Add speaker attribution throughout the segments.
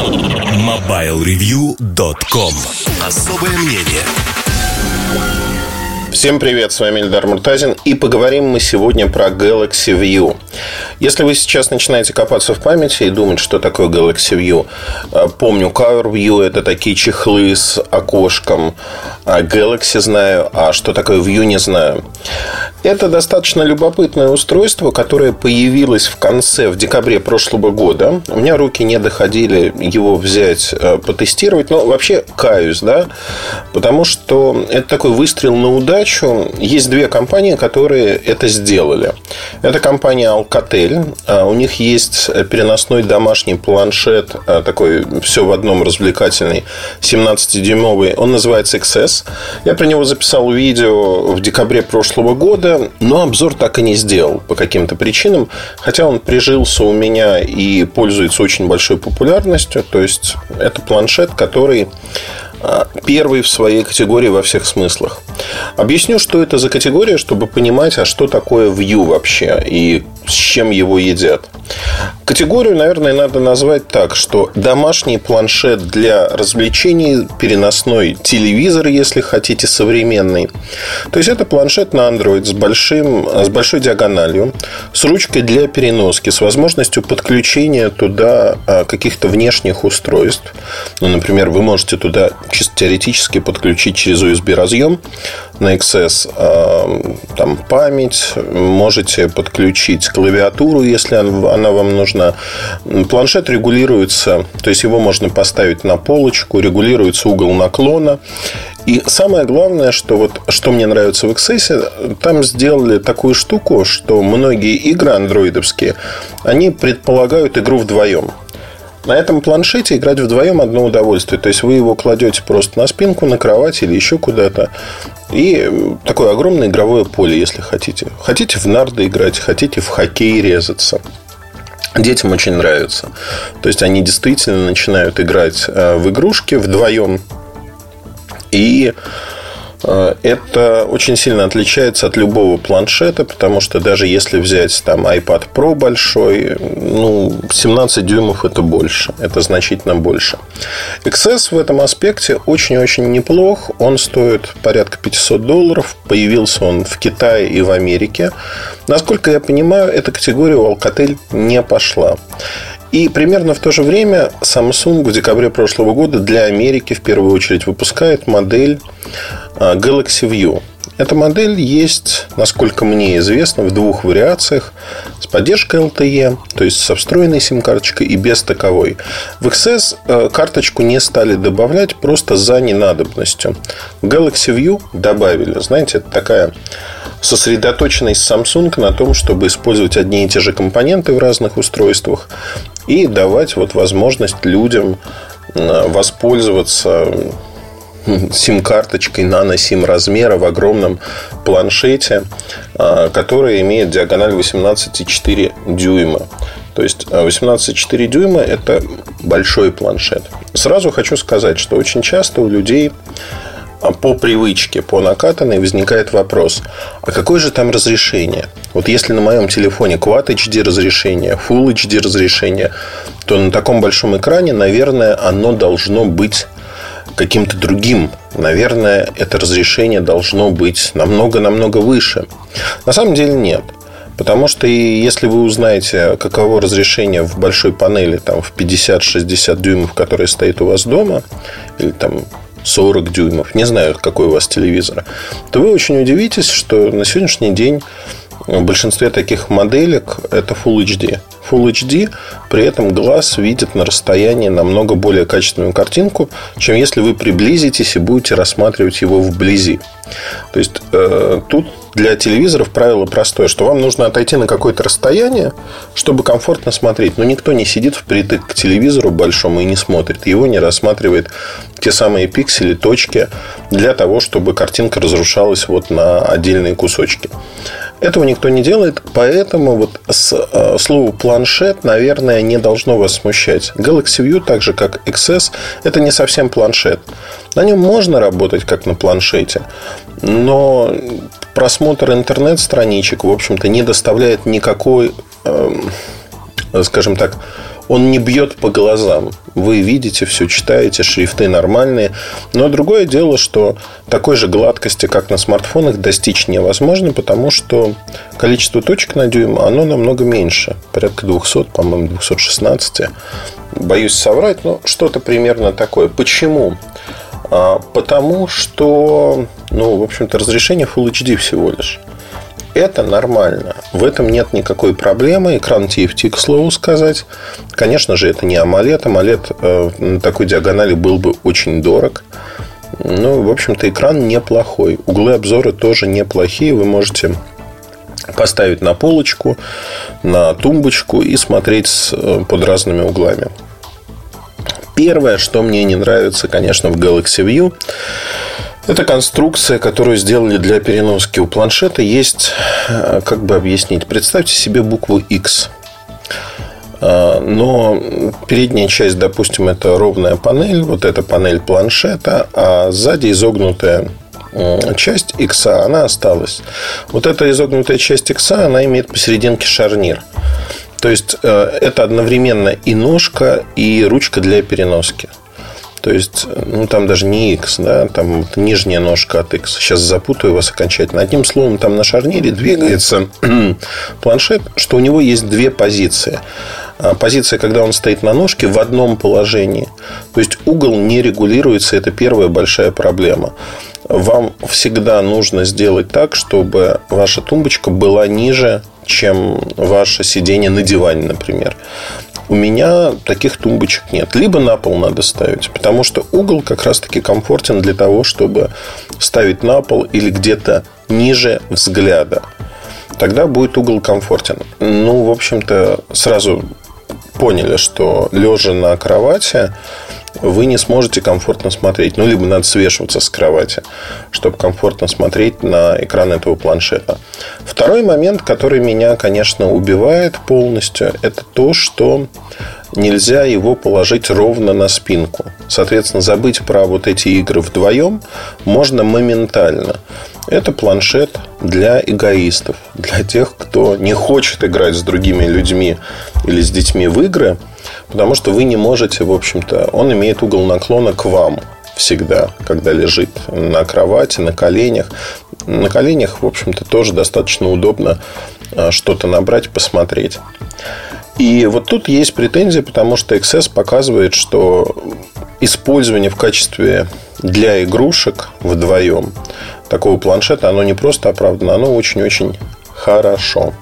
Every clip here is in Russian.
Speaker 1: MobileReview.com Особое мнение.
Speaker 2: Всем привет, с вами Эльдар Муртазин И поговорим мы сегодня про Galaxy View. Если вы сейчас начинаете копаться в памяти И думать, что такое Galaxy View э, Помню, Cover View это такие чехлы с окошком а Galaxy знаю, а что такое View не знаю Это достаточно любопытное устройство Которое появилось в конце, в декабре прошлого года У меня руки не доходили его взять, э, потестировать Но вообще каюсь, да Потому что это такой выстрел на удачу. Есть две компании, которые это сделали. Это компания Alcatel. А, у них есть переносной домашний планшет, а, такой все в одном развлекательный, 17-дюймовый. Он называется XS. Я про него записал видео в декабре прошлого года, но обзор так и не сделал по каким-то причинам. Хотя он прижился у меня и пользуется очень большой популярностью. То есть, это планшет, который а, первый в своей категории во всех смыслах. Объясню, что это за категория, чтобы понимать, а что такое View вообще и с чем его едят. Категорию, наверное, надо назвать так, что домашний планшет для развлечений, переносной телевизор, если хотите, современный. То есть это планшет на Android с, большим, с большой диагональю, с ручкой для переноски, с возможностью подключения туда а, каких-то внешних устройств. Ну, например, вы можете туда чисто теоретически подключить через USB разъем на XS а, там память, можете подключить клавиатуру, если она вам нужна. Планшет регулируется, то есть его можно поставить на полочку, регулируется угол наклона. И самое главное, что вот что мне нравится в XS, там сделали такую штуку, что многие игры андроидовские, они предполагают игру вдвоем. На этом планшете играть вдвоем одно удовольствие. То есть вы его кладете просто на спинку, на кровать или еще куда-то. И такое огромное игровое поле, если хотите. Хотите в нарды играть, хотите в хоккей резаться. Детям очень нравится. То есть они действительно начинают играть э, в игрушки вдвоем. И это очень сильно отличается от любого планшета, потому что даже если взять там iPad Pro большой, ну, 17 дюймов это больше, это значительно больше. XS в этом аспекте очень-очень неплох, он стоит порядка 500 долларов, появился он в Китае и в Америке. Насколько я понимаю, эта категория у Alcatel не пошла. И примерно в то же время Samsung в декабре прошлого года для Америки в первую очередь выпускает модель Galaxy View. Эта модель есть, насколько мне известно, в двух вариациях. С поддержкой LTE, то есть со встроенной сим-карточкой и без таковой. В XS э, карточку не стали добавлять просто за ненадобностью. Galaxy View добавили. Знаете, это такая сосредоточенность Samsung на том, чтобы использовать одни и те же компоненты в разных устройствах и давать вот возможность людям э, воспользоваться сим-карточкой нано-сим размера в огромном планшете, а, который имеет диагональ 18,4 дюйма. То есть 18,4 а, дюйма – это большой планшет. Сразу хочу сказать, что очень часто у людей а, по привычке, по накатанной возникает вопрос, а какое же там разрешение? Вот если на моем телефоне Quad HD разрешение, Full HD разрешение, то на таком большом экране, наверное, оно должно быть каким-то другим. Наверное, это разрешение должно быть намного-намного выше. На самом деле нет. Потому что если вы узнаете, каково разрешение в большой панели там, в 50-60 дюймов, которая стоит у вас дома, или там 40 дюймов, не знаю, какой у вас телевизор, то вы очень удивитесь, что на сегодняшний день в большинстве таких моделек это Full HD. Full HD, при этом глаз видит на расстоянии намного более качественную картинку, чем если вы приблизитесь и будете рассматривать его вблизи. То есть э, тут для телевизоров правило простое, что вам нужно отойти на какое-то расстояние, чтобы комфортно смотреть. Но никто не сидит впритык к телевизору большому и не смотрит. Его не рассматривает те самые пиксели, точки для того, чтобы картинка разрушалась вот на отдельные кусочки. Этого никто не делает, поэтому вот с, э, слово планшет, наверное, не должно вас смущать. Galaxy View, так же как XS, это не совсем планшет. На нем можно работать как на планшете, но просмотр интернет-страничек, в общем-то, не доставляет никакой, э, скажем так, он не бьет по глазам. Вы видите, все читаете, шрифты нормальные. Но другое дело, что такой же гладкости, как на смартфонах, достичь невозможно, потому что количество точек на дюйм, оно намного меньше. Порядка 200, по-моему, 216. Боюсь соврать, но что-то примерно такое. Почему? А, потому что, ну, в общем-то, разрешение Full HD всего лишь. Это нормально. В этом нет никакой проблемы. Экран TFT, к слову сказать. Конечно же, это не AMOLED. AMOLED э, на такой диагонали был бы очень дорог. Ну, в общем-то, экран неплохой. Углы обзора тоже неплохие. Вы можете поставить на полочку, на тумбочку и смотреть э, под разными углами. Первое, что мне не нравится, конечно, в Galaxy View, это конструкция, которую сделали для переноски. У планшета есть, э, как бы объяснить, представьте себе букву X. Э, но передняя часть, допустим, это ровная панель, вот эта панель планшета, а сзади изогнутая часть X, она осталась. Вот эта изогнутая часть X, она имеет посерединке шарнир. То есть э, это одновременно и ножка, и ручка для переноски. То есть, ну, там даже не X, да, там нижняя ножка от X. Сейчас запутаю вас окончательно. Одним словом, там на шарнире двигается планшет, что у него есть две позиции. А позиция, когда он стоит на ножке в одном положении. То есть, угол не регулируется. Это первая большая проблема. Вам всегда нужно сделать так, чтобы ваша тумбочка была ниже чем ваше сидение на диване, например. У меня таких тумбочек нет. Либо на пол надо ставить, потому что угол как раз-таки комфортен для того, чтобы ставить на пол или где-то ниже взгляда. Тогда будет угол комфортен. Ну, в общем-то, сразу поняли, что лежа на кровати вы не сможете комфортно смотреть. Ну, либо надо свешиваться с кровати, чтобы комфортно смотреть на экран этого планшета. Второй момент, который меня, конечно, убивает полностью, это то, что нельзя его положить ровно на спинку. Соответственно, забыть про вот эти игры вдвоем можно моментально. Это планшет для эгоистов, для тех, кто не хочет играть с другими людьми или с детьми в игры, потому что вы не можете, в общем-то, он имеет угол наклона к вам всегда, когда лежит на кровати, на коленях. На коленях, в общем-то, тоже достаточно удобно а, что-то набрать, посмотреть. И вот тут есть претензия, потому что XS показывает, что использование в качестве для игрушек вдвоем такого планшета, оно не просто оправдано, оно очень-очень хорошо.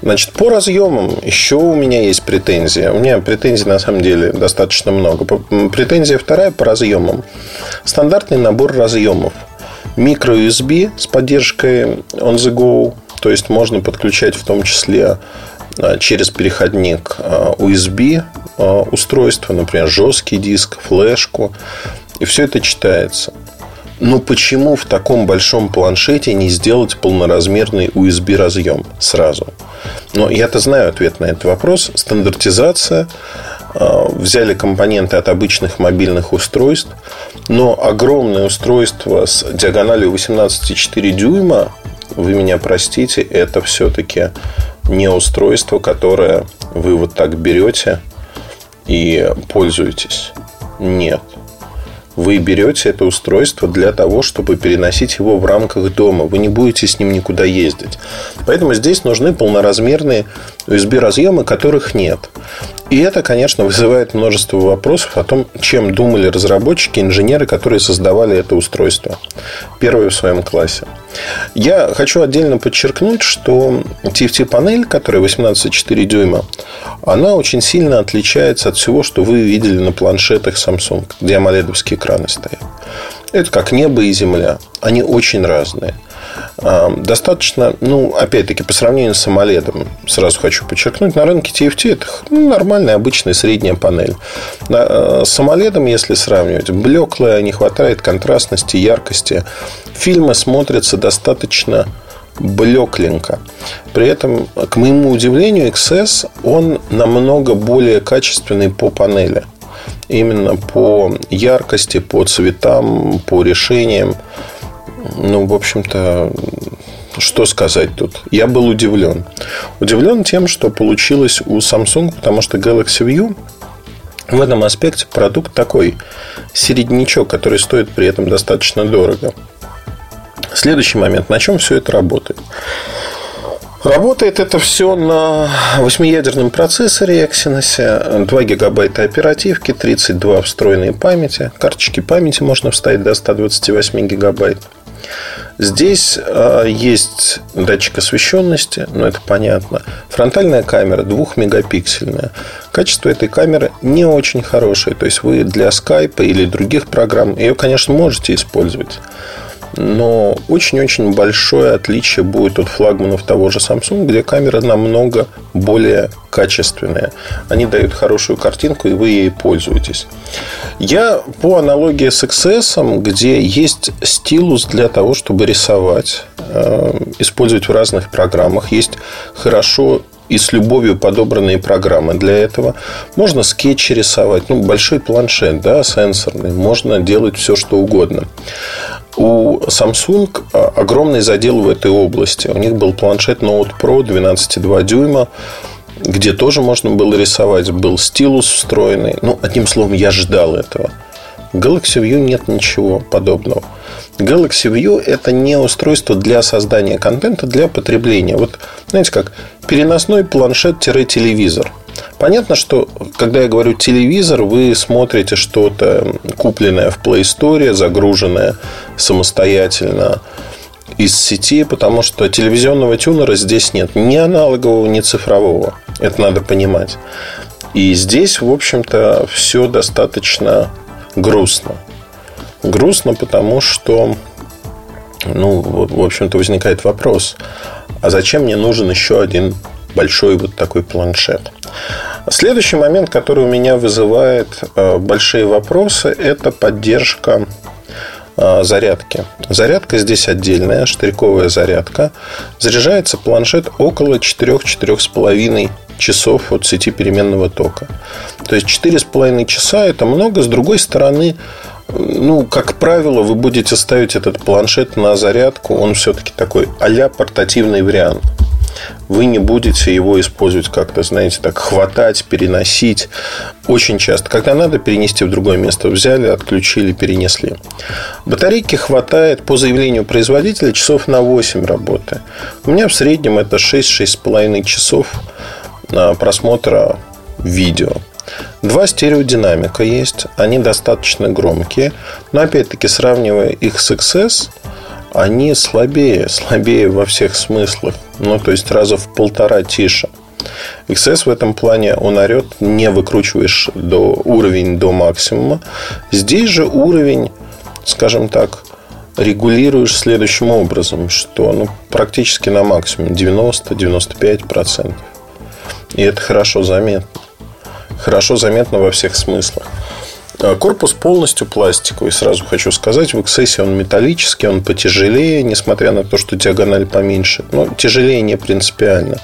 Speaker 2: Значит, по разъемам еще у меня есть претензия. У меня претензий на самом деле достаточно много. Претензия вторая по разъемам. Стандартный набор разъемов. Микро USB с поддержкой on the go. То есть можно подключать в том числе через переходник а, USB а, устройство, например, жесткий диск, флешку. И все это читается. Но почему в таком большом планшете не сделать полноразмерный USB разъем сразу? Но я-то знаю ответ на этот вопрос. Стандартизация. Взяли компоненты от обычных мобильных устройств. Но огромное устройство с диагональю 18,4 дюйма, вы меня простите, это все-таки не устройство, которое вы вот так берете и пользуетесь. Нет. Вы берете это устройство для того, чтобы переносить его в рамках дома. Вы не будете с ним никуда ездить. Поэтому здесь нужны полноразмерные USB-разъемы, которых нет. И это, конечно, вызывает множество вопросов о том, чем думали разработчики, инженеры, которые создавали это устройство. Первое в своем классе. Я хочу отдельно подчеркнуть, что TFT-панель, которая 18,4 дюйма, она очень сильно отличается от всего, что вы видели на планшетах Samsung, где AMOLED экраны стоят. Это как небо и земля. Они очень разные. А, достаточно, ну, опять-таки, по сравнению с AMOLED, сразу хочу подчеркнуть, на рынке TFT это ну, нормальная, обычная средняя панель. Э, с AMOLED, если сравнивать, блеклая, не хватает контрастности, яркости. Фильмы смотрятся достаточно блекленько. При этом, к моему удивлению, XS, он намного более качественный по панели. Именно по яркости, по цветам, по решениям. Ну, в общем-то, что сказать тут? Я был удивлен. Удивлен тем, что получилось у Samsung, потому что Galaxy View в этом аспекте продукт такой середнячок, который стоит при этом достаточно дорого. Следующий момент. На чем все это работает? Работает это все на 8-ядерном процессоре Exynos, 2 гигабайта оперативки, 32 встроенной памяти. Карточки памяти можно вставить до 128 гигабайт. Здесь э, есть датчик освещенности, ну это понятно. Фронтальная камера двухмегапиксельная. Качество этой камеры не очень хорошее. То есть вы для скайпа или других программ ее, конечно, можете использовать но очень-очень большое отличие будет от флагманов того же Samsung, где камера намного более качественная. Они дают хорошую картинку, и вы ей пользуетесь. Я по аналогии с XS, где есть стилус для того, чтобы рисовать, э, использовать в разных программах. Есть хорошо и с любовью подобранные программы для этого. Можно скетчи рисовать, ну, большой планшет, да, сенсорный. Можно делать все, что угодно. У Samsung а, огромный задел в этой области. У них был планшет Note Pro 12,2 дюйма, где тоже можно было рисовать. Был стилус встроенный. Ну, одним словом, я ждал этого. Galaxy View нет ничего подобного. Galaxy View – это не устройство для создания контента, для потребления. Вот, знаете как, переносной планшет-телевизор – Понятно, что когда я говорю телевизор, вы смотрите что-то купленное в Play Store, загруженное самостоятельно из сети, потому что телевизионного тюнера здесь нет ни аналогового, ни цифрового. Это надо понимать. И здесь, в общем-то, все достаточно грустно. Грустно, потому что, ну, в общем-то, возникает вопрос, а зачем мне нужен еще один большой вот такой планшет. Следующий момент, который у меня вызывает э, большие вопросы, это поддержка зарядки. Зарядка здесь отдельная, штырьковая зарядка. Заряжается планшет около 4-4,5 часов от сети переменного тока. То есть 4,5 часа это много. С другой стороны, ну, как правило, вы будете ставить этот планшет на зарядку. Он все-таки такой а портативный вариант вы не будете его использовать как-то, знаете, так хватать, переносить. Очень часто. Когда надо перенести в другое место, взяли, отключили, перенесли. Батарейки хватает по заявлению производителя часов на 8 работы. У меня в среднем это 6-6,5 часов просмотра видео. Два стереодинамика есть, они достаточно громкие, но опять-таки сравнивая их с XS, они слабее, слабее во всех смыслах. Ну, то есть раза в полтора тише. XS в этом плане он орет, не выкручиваешь до уровень до максимума. Здесь же уровень, скажем так, регулируешь следующим образом, что ну, практически на максимум 90-95%. И это хорошо заметно. Хорошо заметно во всех смыслах. А корпус полностью пластиковый, сразу хочу сказать. В XS он металлический, он потяжелее, несмотря на то, что диагональ поменьше. Но тяжелее не принципиально.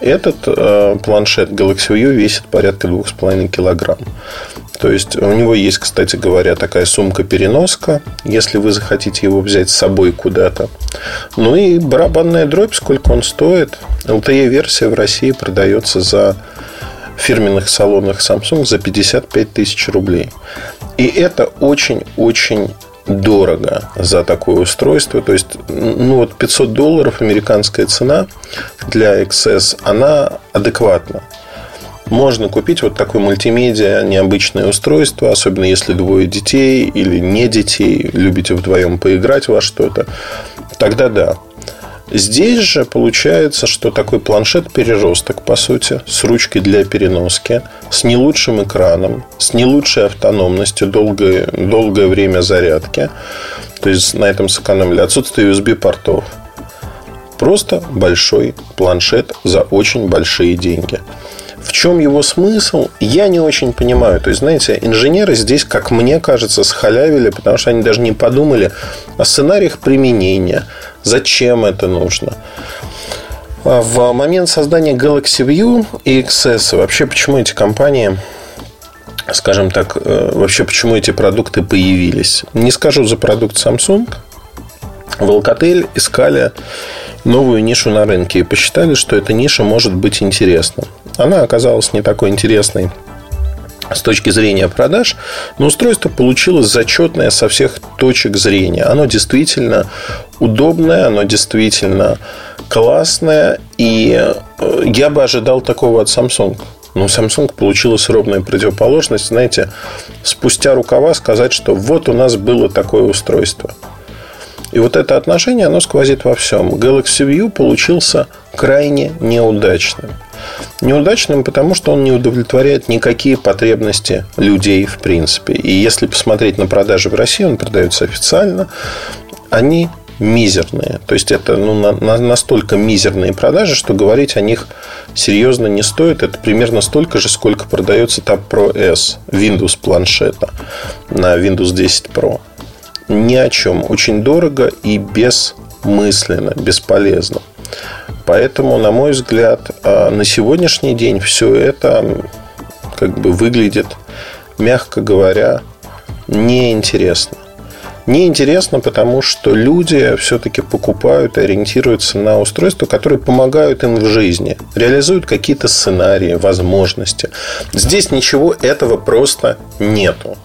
Speaker 2: Этот э, планшет Galaxy View весит порядка 2,5 килограмм. То есть у него есть, кстати говоря, такая сумка-переноска, если вы захотите его взять с собой куда-то. Ну и барабанная дробь, сколько он стоит. LTE-версия в России продается за фирменных салонах Samsung за 55 тысяч рублей. И это очень-очень дорого за такое устройство. То есть, ну вот 500 долларов американская цена для XS, она адекватна. Можно купить вот такое мультимедиа, необычное устройство, особенно если двое детей или не детей, любите вдвоем поиграть во что-то. Тогда да. Здесь же получается, что такой планшет переросток, по сути, с ручкой для переноски, с не лучшим экраном, с не лучшей автономностью, долгое, долгое время зарядки. То есть на этом сэкономили отсутствие USB-портов. Просто большой планшет за очень большие деньги. В чем его смысл, я не очень понимаю. То есть, знаете, инженеры здесь, как мне кажется, схалявили, потому что они даже не подумали о сценариях применения, зачем это нужно. А в момент создания Galaxy View и XS вообще почему эти компании скажем так, э, вообще почему эти продукты появились. Не скажу за продукт Samsung. В искали новую нишу на рынке и посчитали, что эта ниша может быть интересна. Она оказалась не такой интересной с точки зрения продаж, но устройство получилось зачетное со всех точек зрения. Оно действительно удобное, оно действительно классное, и э, я бы ожидал такого от Samsung. Но Samsung получилась ровная противоположность. Знаете, спустя рукава сказать, что вот у нас было такое устройство. И вот это отношение, оно сквозит во всем. Galaxy View получился крайне неудачным. Неудачным, потому что он не удовлетворяет никакие потребности людей в принципе. И если посмотреть на продажи в России, он продается официально, они мизерные. То есть это ну, на, на, настолько мизерные продажи, что говорить о них серьезно не стоит. Это примерно столько же, сколько продается Tab Pro S Windows планшета на Windows 10 Pro. Ни о чем. Очень дорого и бессмысленно, бесполезно. Поэтому, на мой взгляд, а, на сегодняшний день все это как бы выглядит, мягко говоря, неинтересно. Неинтересно, потому что люди все-таки покупают и ориентируются на устройства, которые помогают им в жизни, реализуют какие-то сценарии, возможности. Здесь ничего этого просто нету.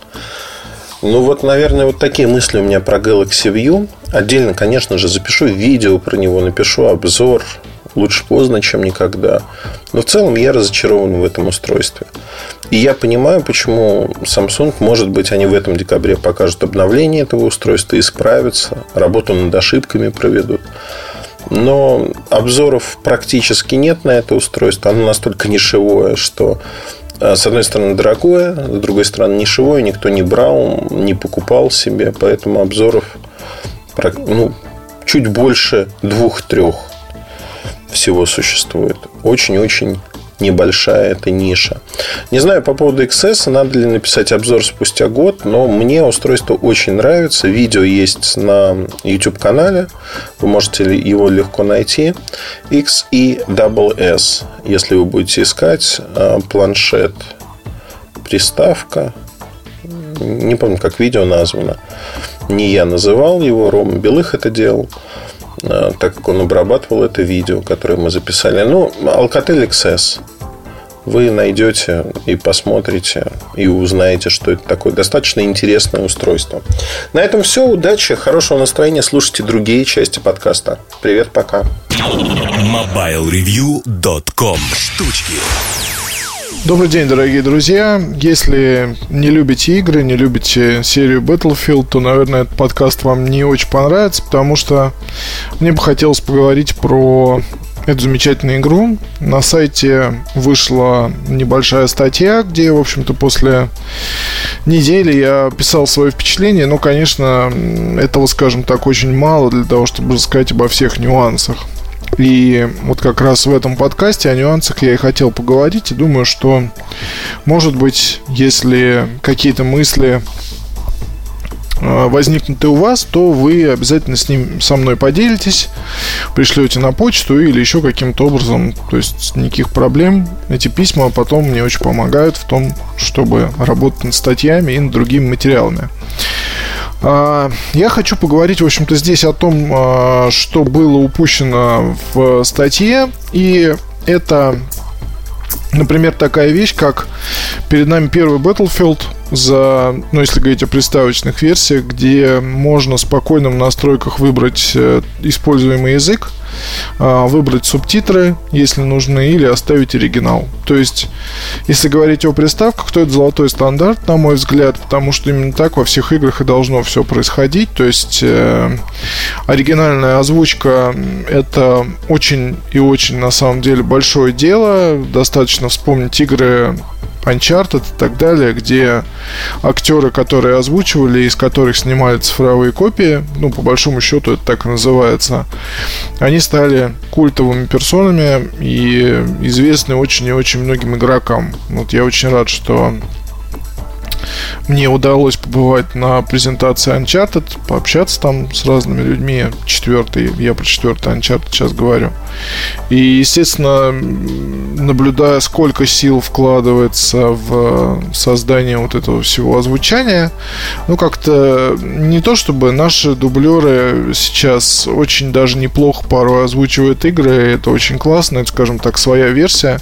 Speaker 2: Ну вот, наверное, вот такие мысли у меня про Galaxy View. Отдельно, конечно же, запишу видео про него, напишу обзор. Лучше поздно, чем никогда. Но в целом я разочарован в этом устройстве. И я понимаю, почему Samsung, может быть, они в этом декабре покажут обновление этого устройства, исправятся, работу над ошибками проведут. Но обзоров практически нет на это устройство. Оно настолько нишевое, что с одной стороны дорогое, с другой стороны нишевое, никто не брал, не покупал себе, поэтому обзоров ну, чуть больше двух-трех всего существует. Очень-очень небольшая эта ниша. Не знаю по поводу XS, надо ли написать обзор спустя год, но мне устройство очень нравится. Видео есть на YouTube-канале. Вы можете его легко найти. XESS. Если вы будете искать а, планшет, приставка. Не помню, как видео названо. Не я называл его, Рома Белых это делал. Э, так как он обрабатывал это видео, которое мы записали. Ну, Alcatel XS вы найдете и посмотрите, и узнаете, что это такое. Достаточно интересное устройство. На этом все. Удачи, хорошего настроения. Слушайте другие части подкаста. Привет, пока.
Speaker 1: MobileReview.com Штучки
Speaker 3: Добрый день, дорогие друзья. Если не любите игры, не любите серию Battlefield, то, наверное, этот подкаст вам не очень понравится, потому что мне бы хотелось поговорить про эту замечательную игру. На сайте вышла небольшая статья, где, в общем-то, после недели я писал свое впечатление, но, конечно, этого, скажем так, очень мало для того, чтобы рассказать обо всех нюансах. И вот как раз в этом подкасте о нюансах я и хотел поговорить. И думаю, что, может быть, если какие-то мысли возникнут и у вас, то вы обязательно с ним со мной поделитесь, пришлете на почту или еще каким-то образом. То есть никаких проблем. Эти письма потом мне очень помогают в том, чтобы работать над статьями и над другими материалами. А, я хочу поговорить, в общем-то, здесь о том, а, что было упущено в статье. И это, например, такая вещь, как перед нами первый Battlefield за, ну, если говорить о приставочных версиях, где можно спокойно в настройках выбрать э, используемый язык, а, выбрать субтитры, если нужны, или оставить оригинал. То есть, если говорить о приставках, то это золотой стандарт, на мой взгляд, потому что именно так во всех играх и должно все происходить. То есть, э, оригинальная озвучка это очень и очень на самом деле большое дело. Достаточно вспомнить игры Uncharted и так далее, где актеры, которые озвучивали, из которых снимали цифровые копии, ну, по большому счету это так и называется, они стали культовыми персонами и известны очень и очень многим игрокам. Вот я очень рад, что мне удалось побывать на презентации Uncharted, пообщаться там с разными людьми. Четвертый, я про четвертый Uncharted сейчас говорю. И, естественно, наблюдая, сколько сил вкладывается в создание вот этого всего озвучания, ну, как-то не то чтобы наши дублеры сейчас очень даже неплохо порой озвучивают игры, это очень классно, это, скажем так, своя версия,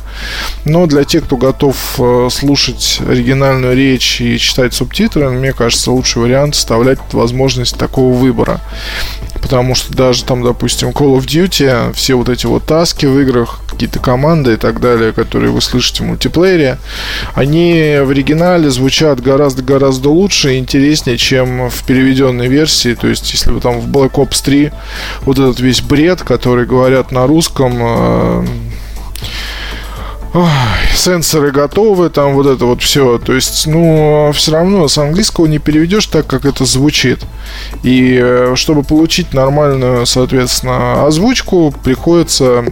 Speaker 3: но для тех, кто готов э, слушать оригинальную речь и читать субтитры, мне кажется, лучший вариант вставлять возможность такого выбора. Потому что даже там, допустим, Call of Duty, все вот эти вот таски в играх, какие-то команды и так далее, которые вы слышите в мультиплеере, они в оригинале звучат гораздо-гораздо лучше и интереснее, чем в переведенной версии. То есть, если вы там в Black Ops 3 вот этот весь бред, который говорят на русском, э, Ой, сенсоры готовы, там вот это вот все. То есть, ну, все равно с английского не переведешь так, как это звучит. И э, чтобы получить нормальную, соответственно, озвучку, приходится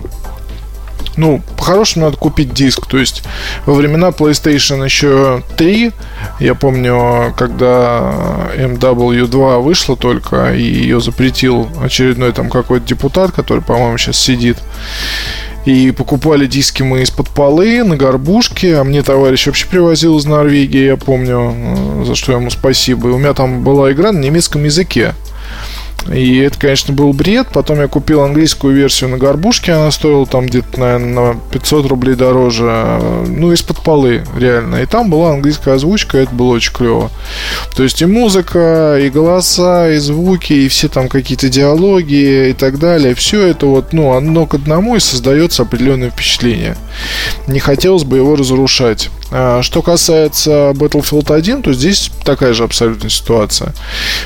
Speaker 3: ну, по-хорошему надо купить диск. То есть во времена PlayStation еще 3, я помню, когда MW2 вышла только, и ее запретил очередной там какой-то депутат, который, по-моему, сейчас сидит. И покупали диски мы из-под полы на горбушке. А мне товарищ вообще привозил из Норвегии, я помню, э, за что ему спасибо. И у меня там была игра на немецком языке. И это, конечно, был бред. Потом я купил английскую версию на горбушке. Она стоила там где-то, наверное, на 500 рублей дороже. Ну, из-под полы, реально. И там была английская озвучка, это было очень клево. То есть и музыка, и голоса, и звуки, и все там какие-то диалоги и так далее. Все это вот, ну, одно к одному и создается определенное впечатление. Не хотелось бы его разрушать. А, что касается Battlefield 1, то здесь такая же абсолютно ситуация.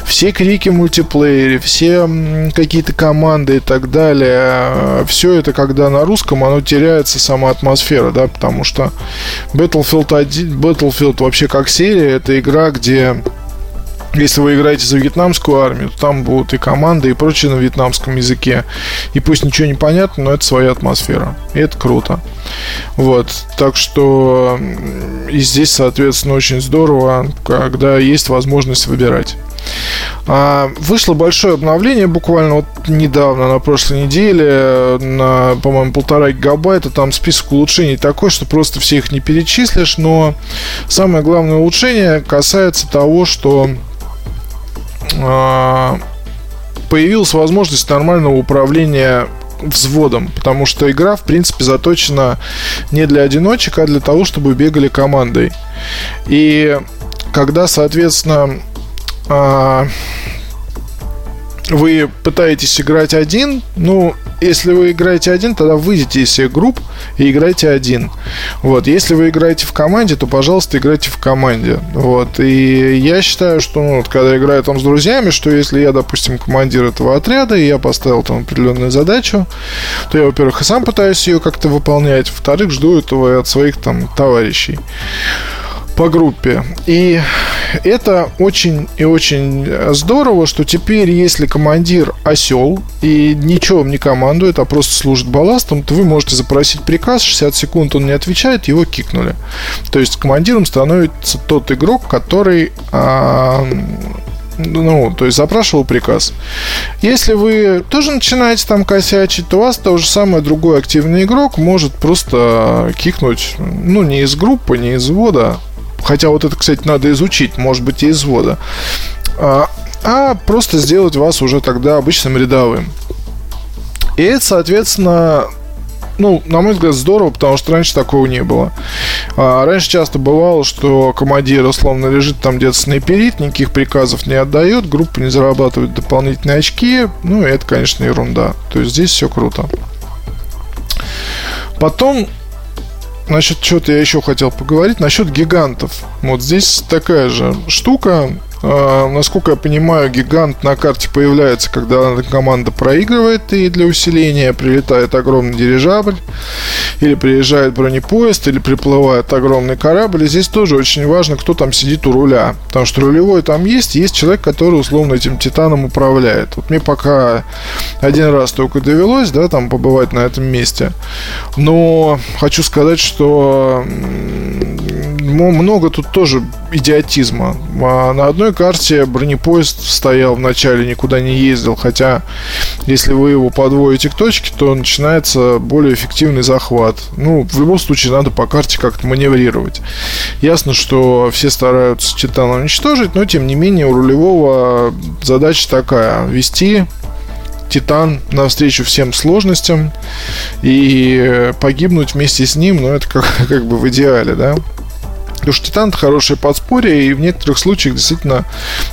Speaker 3: Все крики в мультиплеере, все какие-то команды и так далее, а, все это, когда на русском, оно теряется сама атмосфера, да, потому что Battlefield 1, Battlefield вообще как серия, это игра, где если вы играете за вьетнамскую армию, то там будут и команды, и прочее на вьетнамском языке. И пусть ничего не понятно, но это своя атмосфера. И это круто. Вот. Так что и здесь, соответственно, очень здорово, когда есть возможность выбирать. А, вышло большое обновление буквально вот недавно, на прошлой неделе, на, по-моему, полтора гигабайта. Там список улучшений такой, что просто все их не перечислишь. Но самое главное улучшение касается того, что появилась возможность нормального управления взводом, потому что игра, в принципе, заточена не для одиночек, а для того, чтобы бегали командой. И когда, соответственно, а, вы пытаетесь играть один, ну, если вы играете один, тогда выйдите из всех групп и играйте один. Вот. Если вы играете в команде, то, пожалуйста, играйте в команде. Вот. И я считаю, что, ну, вот, когда играю там с друзьями, что если я, допустим, командир этого отряда, и я поставил там определенную задачу, то я, во-первых, и сам пытаюсь ее как-то выполнять, во-вторых, жду этого от своих там товарищей по группе. И это очень и очень здорово, что теперь, если командир осел и ничего вам не командует, а просто служит балластом, то вы можете запросить приказ, 60 секунд он не отвечает, его кикнули. То есть командиром становится тот игрок, который а, ну, то есть запрашивал приказ. Если вы тоже начинаете там косячить, то у вас то же самое другой активный игрок может просто кикнуть, ну, не из группы, не из ввода, Хотя вот это, кстати, надо изучить, может быть, и из ввода. А, а просто сделать вас уже тогда обычным рядовым. И это, соответственно, ну, на мой взгляд, здорово, потому что раньше такого не было. А, раньше часто бывало, что командир условно лежит там где-то снайперит, никаких приказов не отдает, группа не зарабатывает дополнительные очки. Ну, это, конечно, ерунда. То есть здесь все круто. Потом Насчет чего-то я еще хотел поговорить. Насчет гигантов. Вот здесь такая же штука. А, насколько я понимаю, гигант на карте появляется, когда команда проигрывает, и для усиления прилетает огромный дирижабль, или приезжает бронепоезд, или приплывает огромный корабль. И здесь тоже очень важно, кто там сидит у руля. Потому что рулевой там есть, есть человек, который условно этим титаном управляет. Вот мне пока один раз только довелось, да, там побывать на этом месте. Но хочу сказать, что много тут тоже идиотизма. А на одной карте бронепоезд стоял в начале, никуда не ездил. Хотя, если вы его подводите к точке, то начинается более эффективный захват. Ну, в любом случае, надо по карте как-то маневрировать. Ясно, что все стараются Титан уничтожить, но, тем не менее, у рулевого задача такая. Вести Титан навстречу всем сложностям и погибнуть вместе с ним, ну, это как, как бы в идеале, да. Потому что Титан это хорошее подспорье, и в некоторых случаях действительно,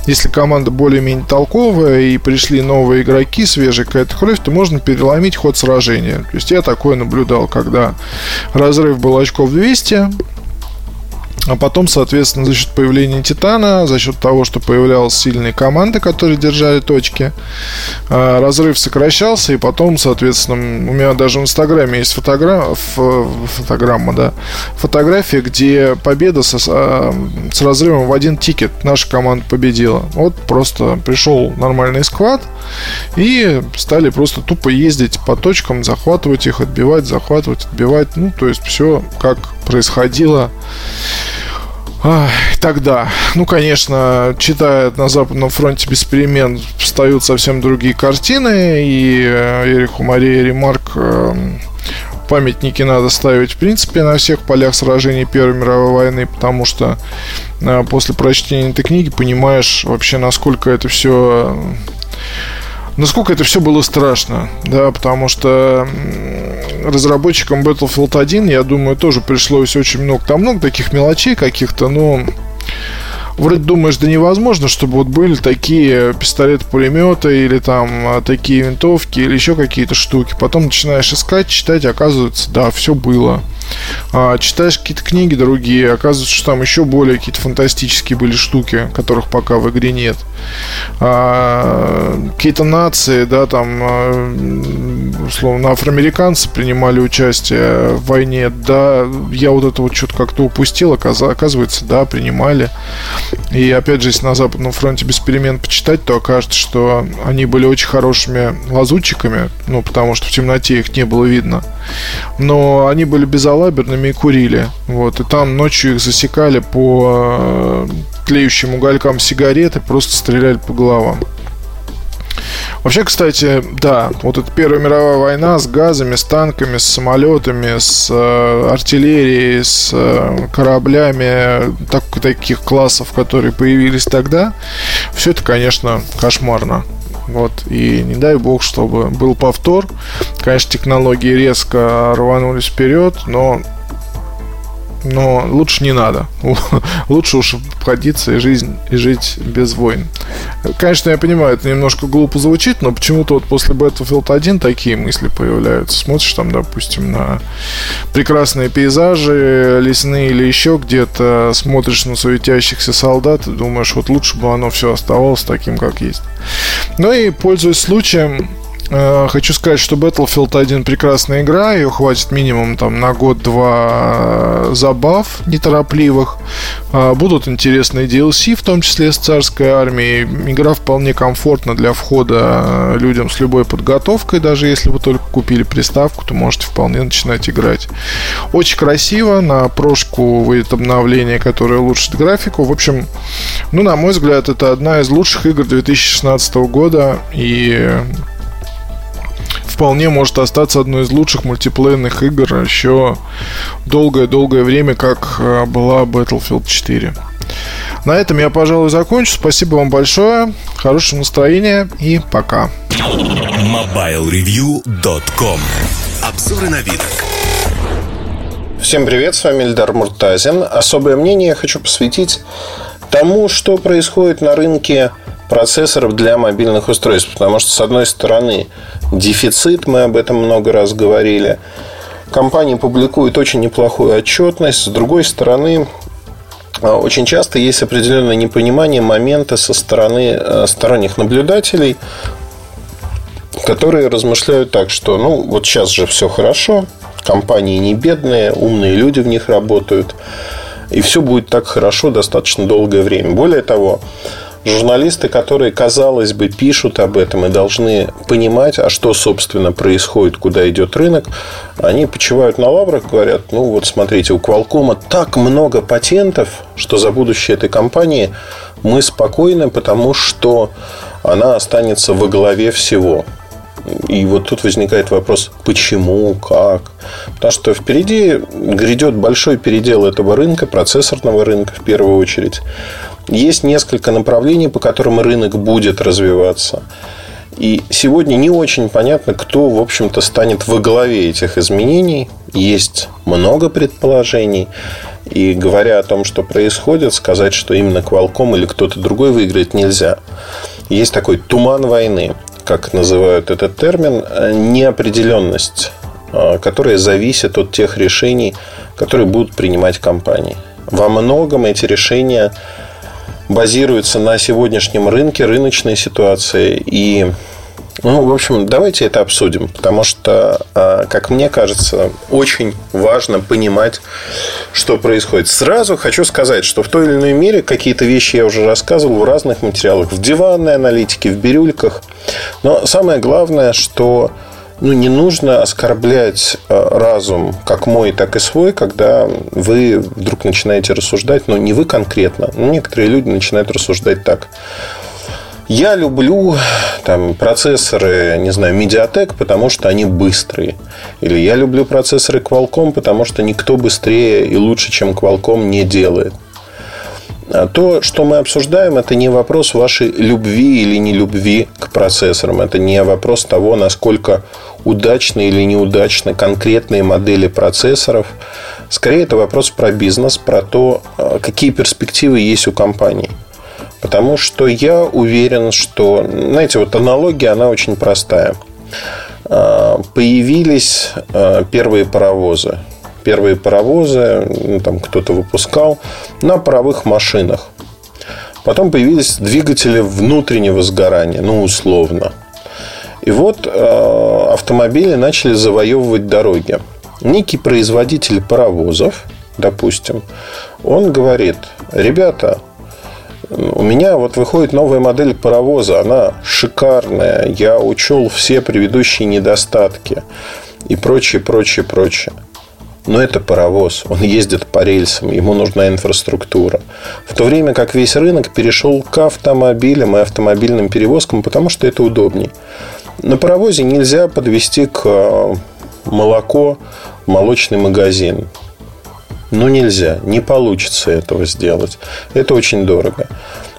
Speaker 3: если команда более-менее толковая и пришли новые игроки, свежая какая-то кровь, то можно переломить ход сражения. То есть я такое наблюдал, когда разрыв был очков 200, а потом, соответственно, за счет появления Титана, за счет того, что появлялась сильные команды, которые держали точки, а, разрыв сокращался, и потом, соответственно, у меня даже в Инстаграме есть фотограмма, фотограмма, да, фотография, где победа со, а, с разрывом в один тикет. Наша команда победила. Вот просто пришел нормальный сквад, и стали просто тупо ездить по точкам, захватывать их, отбивать, захватывать, отбивать. Ну, то есть все как происходило Тогда, ну, конечно, читая на Западном фронте без перемен, встают совсем другие картины, и э, Эриху Мария Ремарк э, памятники надо ставить, в принципе, на всех полях сражений Первой мировой войны, потому что э, после прочтения этой книги понимаешь вообще, насколько это все насколько это все было страшно, да, потому что разработчикам Battlefield 1, я думаю, тоже пришлось очень много, там много таких мелочей каких-то, но вроде думаешь, да невозможно, чтобы вот были такие пистолеты-пулеметы или там а, такие винтовки или еще какие-то штуки. Потом начинаешь искать, читать, оказывается, да, все было. А, читаешь какие-то книги другие, оказывается, что там еще более какие-то фантастические были штуки, которых пока в игре нет. А, какие-то нации, да, там, а, условно, афроамериканцы принимали участие в войне, да, я вот это вот что-то как-то упустил, оказывается, да, принимали. И опять же, если на Западном фронте без перемен почитать, то окажется, что они были очень хорошими лазутчиками, ну, потому что в темноте их не было видно. Но они были безалаберными и курили. Вот, и там ночью их засекали по тлеющим уголькам сигареты, просто стреляли по головам. Вообще, кстати, да, вот эта Первая мировая война с газами, с танками, с самолетами, с э, артиллерией, с э, кораблями так, таких классов, которые появились тогда, все это, конечно, кошмарно. Вот, и не дай бог, чтобы был повтор. Конечно, технологии резко рванулись вперед, но но лучше не надо. лучше уж обходиться и, жизнь, и жить без войн. Конечно, я понимаю, это немножко глупо звучит, но почему-то вот после Battlefield 1 такие мысли появляются. Смотришь там, допустим, на прекрасные пейзажи лесные или еще где-то, смотришь на суетящихся солдат и думаешь, вот лучше бы оно все оставалось таким, как есть. Ну и, пользуясь случаем, хочу сказать, что Battlefield 1 прекрасная игра, ее хватит минимум там на год-два забав неторопливых. Э, будут интересные DLC, в том числе с царской армией. Игра вполне комфортна для входа людям с любой подготовкой, даже если вы только купили приставку, то можете вполне начинать играть. Очень красиво, на прошку выйдет обновление, которое улучшит графику. В общем, ну, на мой взгляд, это одна из лучших игр 2016 года, и вполне может остаться одной из лучших мультиплеерных игр еще долгое-долгое время, как э, была Battlefield 4. На этом я, пожалуй, закончу. Спасибо вам большое. Хорошего настроения и пока.
Speaker 1: MobileReview.com Обзоры на вид.
Speaker 2: Всем привет, с вами Эльдар Муртазин. Особое мнение я хочу посвятить тому, что происходит на рынке процессоров для мобильных устройств. Потому что, с одной стороны, дефицит, мы об этом много раз говорили. Компания публикует очень неплохую отчетность. С другой стороны, а, очень часто есть определенное непонимание момента со стороны э, сторонних наблюдателей, которые размышляют так, что ну вот сейчас же все хорошо, компании не бедные, умные люди в них работают, и все будет так хорошо достаточно долгое время. Более того, журналисты, которые, казалось бы, пишут об этом и должны понимать, а что, собственно, происходит, куда идет рынок, они почивают на лаврах, говорят, ну вот смотрите, у Qualcomm так много патентов, что за будущее этой компании мы спокойны, потому что она останется во главе всего. И вот тут возникает вопрос, почему, как. Потому что впереди грядет большой передел этого рынка, процессорного рынка в первую очередь. Есть несколько направлений, по которым рынок будет развиваться. И сегодня не очень понятно, кто, в общем-то, станет во главе этих изменений. Есть много предположений. И говоря о том, что происходит, сказать, что именно Qualcomm или кто-то другой выиграет, нельзя. Есть такой туман войны, как называют этот термин, неопределенность, а, которая зависит от тех решений, которые будут принимать компании. Во многом эти решения базируется на сегодняшнем рынке, рыночной ситуации. И, ну, в общем, давайте это обсудим. Потому что, а, как мне кажется, очень важно понимать, что происходит. Сразу хочу сказать, что в той или иной мере какие-то вещи я уже рассказывал в разных материалах. В диванной аналитике, в бирюльках. Но самое главное, что ну, не нужно оскорблять э, разум, как мой, так и свой, когда вы вдруг начинаете рассуждать, но не вы конкретно. Ну, некоторые люди начинают рассуждать так. Я люблю там, процессоры, не знаю, Mediatek, потому что они быстрые. Или я люблю процессоры Qualcomm, потому что никто быстрее и лучше, чем Qualcomm, не делает. А то, что мы обсуждаем, это не вопрос вашей любви или не любви к процессорам. Это не вопрос того, насколько удачны или неудачны конкретные модели процессоров. Скорее, это вопрос про бизнес, про то, а, какие перспективы есть у компании. Потому что я уверен, что, знаете, вот аналогия, она очень простая. А, появились первые паровозы. Первые паровозы, ну, там кто-то выпускал на паровых машинах. Потом появились двигатели внутреннего сгорания, ну, условно. И вот э, автомобили начали завоевывать дороги. Некий производитель паровозов, допустим, он говорит, ребята, у меня вот выходит новая модель паровоза, она шикарная, я учел все предыдущие недостатки и прочее, прочее, прочее. Но это паровоз, он ездит по рельсам, ему нужна инфраструктура. В то время как весь рынок перешел к автомобилям и автомобильным перевозкам, потому что это удобней. На паровозе нельзя подвести к э, молоко молочный магазин. Ну, нельзя, не получится этого сделать. Это очень дорого.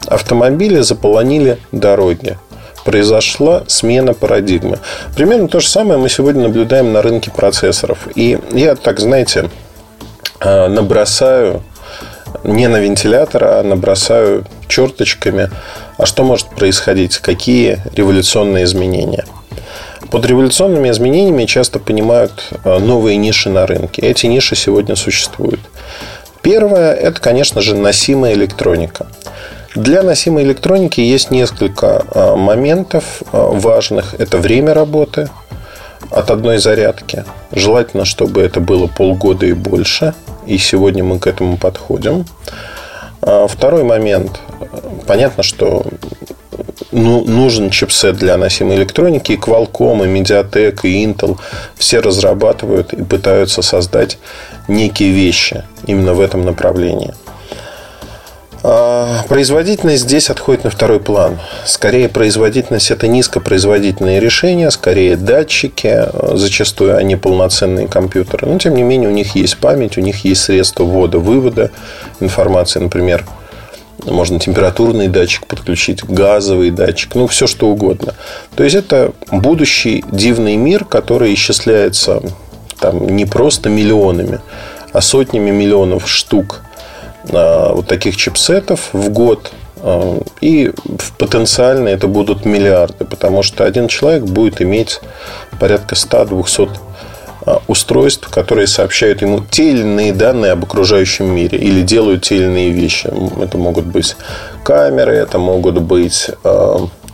Speaker 2: Автомобили заполонили дороги. Произошла смена парадигмы. Примерно то же самое мы сегодня наблюдаем на рынке процессоров. И я, так знаете, э, набросаю не на вентилятор, а набросаю черточками, а что может происходить, какие революционные изменения. Под революционными изменениями часто понимают э, новые ниши на рынке. Эти ниши сегодня существуют. Первое – это, конечно же, носимая электроника. Для носимой электроники есть несколько э, моментов э, важных. Это время работы от одной зарядки. Желательно, чтобы это было полгода и больше. И сегодня мы к этому подходим. Второй момент. Понятно, что ну, нужен чипсет для носимой электроники. И Qualcomm, и Mediatek, и Intel все разрабатывают и пытаются создать некие вещи именно в этом направлении. А производительность здесь отходит на второй план. Скорее, производительность – это низкопроизводительные решения, скорее датчики, зачастую они полноценные компьютеры. Но, тем не менее, у них есть память, у них есть средства ввода-вывода информации, например, можно температурный датчик подключить, газовый датчик, ну, все что угодно. То есть, это будущий дивный мир, который исчисляется там, не просто миллионами, а сотнями миллионов штук а, вот таких чипсетов в год. А, и потенциально это будут миллиарды, потому что один человек будет иметь порядка 100-200 а, устройств, которые сообщают ему те или иные данные об окружающем мире или делают те или иные вещи. Это могут быть камеры, это могут быть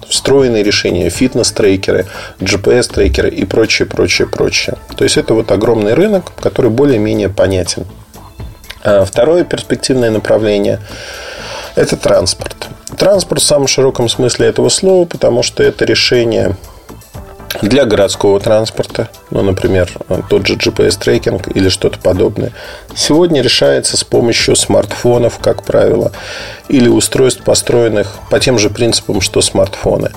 Speaker 2: встроенные решения, фитнес-трекеры, GPS-трекеры и прочее, прочее, прочее. То есть это вот огромный рынок, который более-менее понятен. А второе перспективное направление – это транспорт. Транспорт в самом широком смысле этого слова, потому что это решение для городского транспорта, ну, например, тот же GPS-трекинг или что-то подобное, сегодня решается с помощью смартфонов, как правило, или устройств, построенных по тем же принципам, что смартфоны.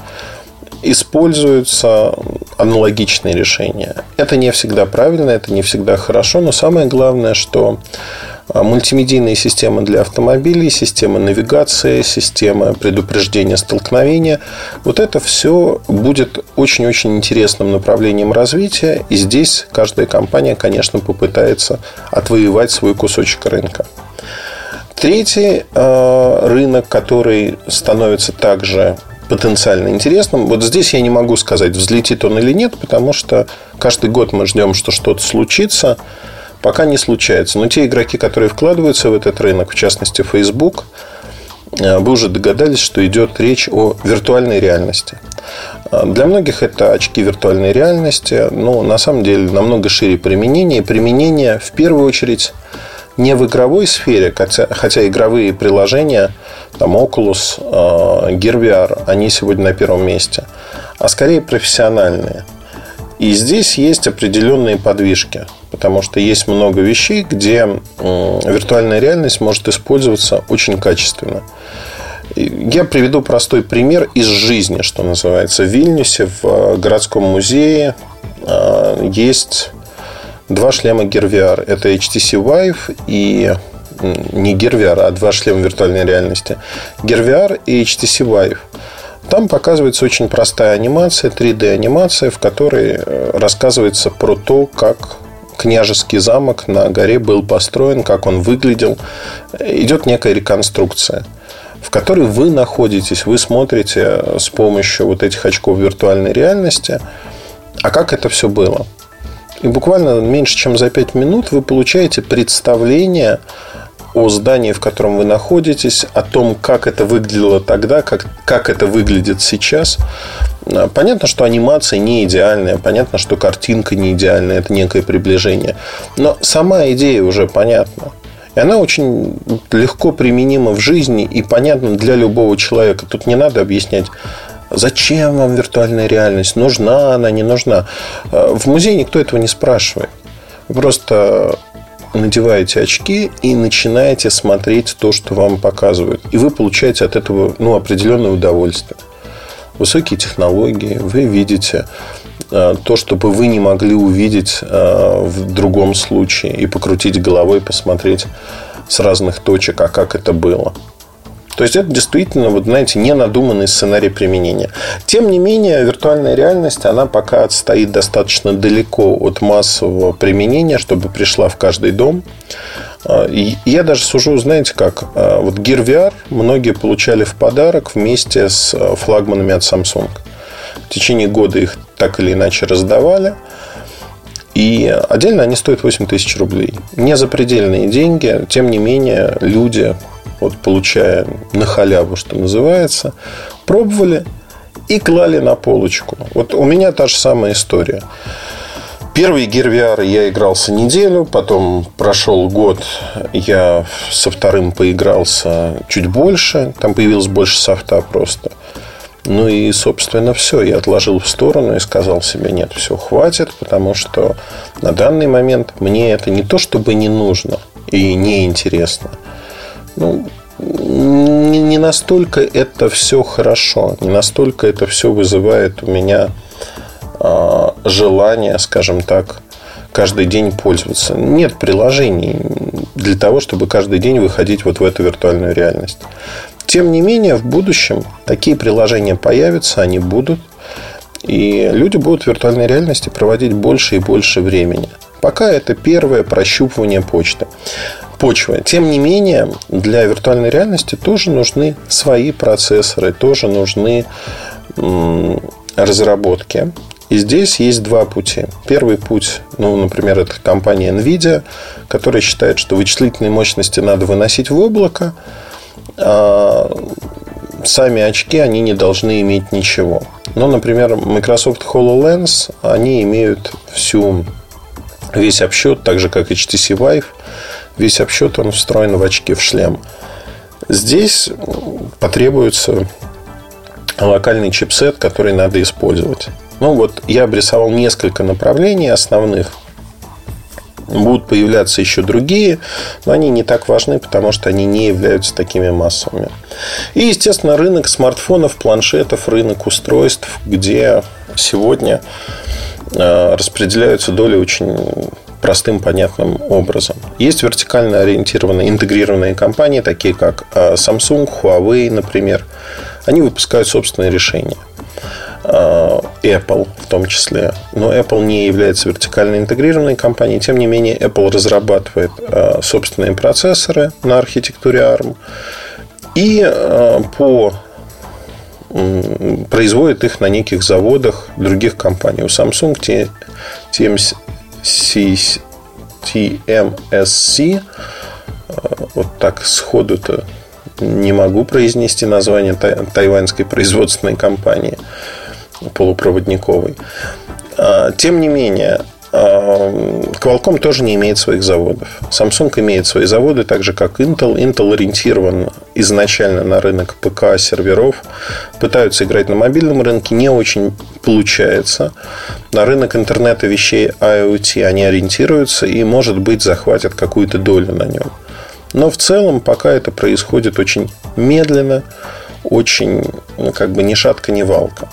Speaker 2: Используются аналогичные решения. Это не всегда правильно, это не всегда хорошо, но самое главное, что мультимедийные системы для автомобилей, система навигации, система предупреждения столкновения. Вот это все будет очень-очень интересным направлением развития. И здесь каждая компания, конечно, попытается отвоевать свой кусочек рынка. Третий э, рынок, который становится также потенциально интересным. Вот здесь я не могу сказать, взлетит он или нет, потому что каждый год мы ждем, что что-то случится пока не случается. Но те игроки, которые вкладываются в этот рынок, в частности Facebook, э, вы уже догадались, что идет речь о виртуальной реальности. Э, для многих это очки виртуальной реальности, но на самом деле намного шире применение. Применение в первую очередь не в игровой сфере, хотя, хотя игровые приложения, там Oculus, э, Gear VR, они сегодня на первом месте, а скорее профессиональные. И здесь есть определенные подвижки потому что есть много вещей, где виртуальная реальность может использоваться очень качественно. Я приведу простой пример из жизни, что называется. В Вильнюсе, в э, городском музее э, есть два шлема VR. Это HTC Vive и не VR, а два шлема виртуальной реальности. VR и HTC Vive. Там показывается очень простая анимация, 3D-анимация, в которой э, рассказывается про то, как княжеский замок на горе был построен, как он выглядел. Идет некая реконструкция в которой вы находитесь, вы смотрите с помощью вот этих очков виртуальной реальности, а как это все было. И буквально меньше, чем за 5 минут вы получаете представление о здании, в котором вы находитесь, о том, как это выглядело тогда, как, как это выглядит сейчас. А, понятно, что анимация не идеальная, понятно, что картинка не идеальная, это некое приближение. Но сама идея уже понятна. И она очень легко применима в жизни и понятна для любого человека. Тут не надо объяснять, зачем вам виртуальная реальность, нужна она, не нужна. А, в музее никто этого не спрашивает. просто надеваете очки и начинаете смотреть то, что вам показывают. И вы получаете от этого ну, определенное удовольствие. Высокие технологии, вы видите э, то, что бы вы не могли увидеть э, в другом случае и покрутить головой, посмотреть с разных точек, а как это было. То есть это действительно, вот знаете, ненадуманный сценарий применения. Тем не менее, виртуальная реальность, она пока отстоит достаточно далеко от массового применения, чтобы пришла в каждый дом. А, и я даже сужу, знаете как, а, вот Gear VR многие получали в подарок вместе с а, флагманами от Samsung. В течение года их так или иначе раздавали. И отдельно они стоят 8 тысяч рублей. Не запредельные деньги, тем не менее люди вот получая на халяву, что называется, пробовали и клали на полочку. Вот у меня та же самая история. Gear VR я игрался неделю, потом прошел год, я со вторым поигрался чуть больше, там появилось больше софта просто. Ну и, собственно, все. Я отложил в сторону и сказал себе, нет, все, хватит, потому что на данный момент мне это не то, чтобы не нужно и не интересно ну, не, настолько это все хорошо, не настолько это все вызывает у меня э, желание, скажем так, каждый день пользоваться. Нет приложений для того, чтобы каждый день выходить вот в эту виртуальную реальность. Тем не менее, в будущем такие приложения появятся, они будут. И люди будут в виртуальной реальности проводить больше и больше времени. Пока это первое прощупывание почты почвы. Тем не менее, для виртуальной реальности тоже нужны свои процессоры, тоже нужны разработки. И здесь есть два пути. Первый путь, ну, например, это компания NVIDIA, которая считает, что вычислительные мощности надо выносить в облако, а сами очки, они не должны иметь ничего. Но, например, Microsoft HoloLens, они имеют всю, весь обсчет, так же, как HTC Vive. Весь обсчет, он встроен в очки в шлем. Здесь потребуется локальный чипсет, который надо использовать. Ну вот я обрисовал несколько направлений основных. Будут появляться еще другие, но они не так важны, потому что они не являются такими массовыми. И, естественно, рынок смартфонов, планшетов, рынок устройств, где сегодня э, распределяются доли очень простым, понятным образом. Есть вертикально ориентированные, интегрированные компании, такие как э, Samsung, Huawei, например. Они выпускают собственные решения. Э, Apple в том числе. Но Apple не является вертикально интегрированной компанией. Тем не менее, Apple разрабатывает э, собственные процессоры на архитектуре ARM и по производит их на неких заводах других компаний. У Samsung TMC, TMSC вот так сходу-то не могу произнести название тайваньской производственной компании полупроводниковой. А, тем не менее, Qualcomm тоже не имеет своих заводов. Samsung имеет свои заводы, так же как Intel. Intel ориентирован изначально на рынок ПК серверов. Пытаются играть на мобильном рынке, не очень получается. На рынок интернета вещей IoT они ориентируются и, может быть, захватят какую-то долю на нем. Но в целом пока это происходит очень медленно, очень ну, как бы ни шатка, ни валка.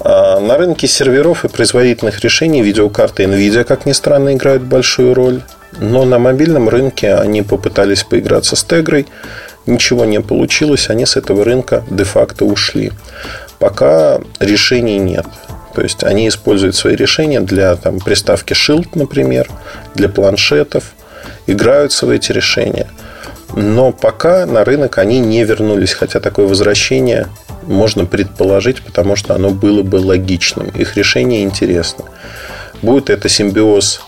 Speaker 2: А на рынке серверов и производительных решений видеокарты NVIDIA, как ни странно, играют большую роль. Но на мобильном рынке они попытались поиграться с Тегрой. Ничего не получилось, они с этого рынка де-факто ушли. Пока решений нет. То есть они используют свои решения для там, приставки Shield, например, для планшетов, играются в эти решения – но пока на рынок они не вернулись, хотя такое возвращение можно предположить, потому что оно было бы логичным. Их решение интересно. Будет это симбиоз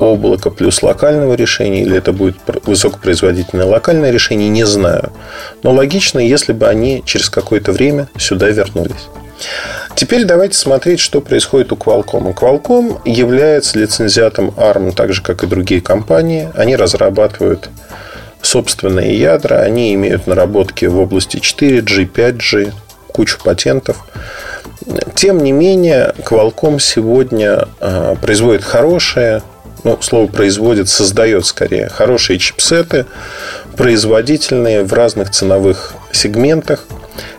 Speaker 2: облака плюс локального решения, или это будет высокопроизводительное локальное решение, не знаю. Но логично, если бы они через какое-то время сюда вернулись. Теперь давайте смотреть, что происходит у Qualcomm. Qualcomm является лицензиатом ARM, так же, как и другие компании. Они разрабатывают собственные ядра. Они имеют наработки в области 4G, 5G, кучу патентов. Тем не менее, Qualcomm сегодня а, производит хорошие, ну, слово производит, создает скорее, хорошие чипсеты, производительные в разных ценовых сегментах.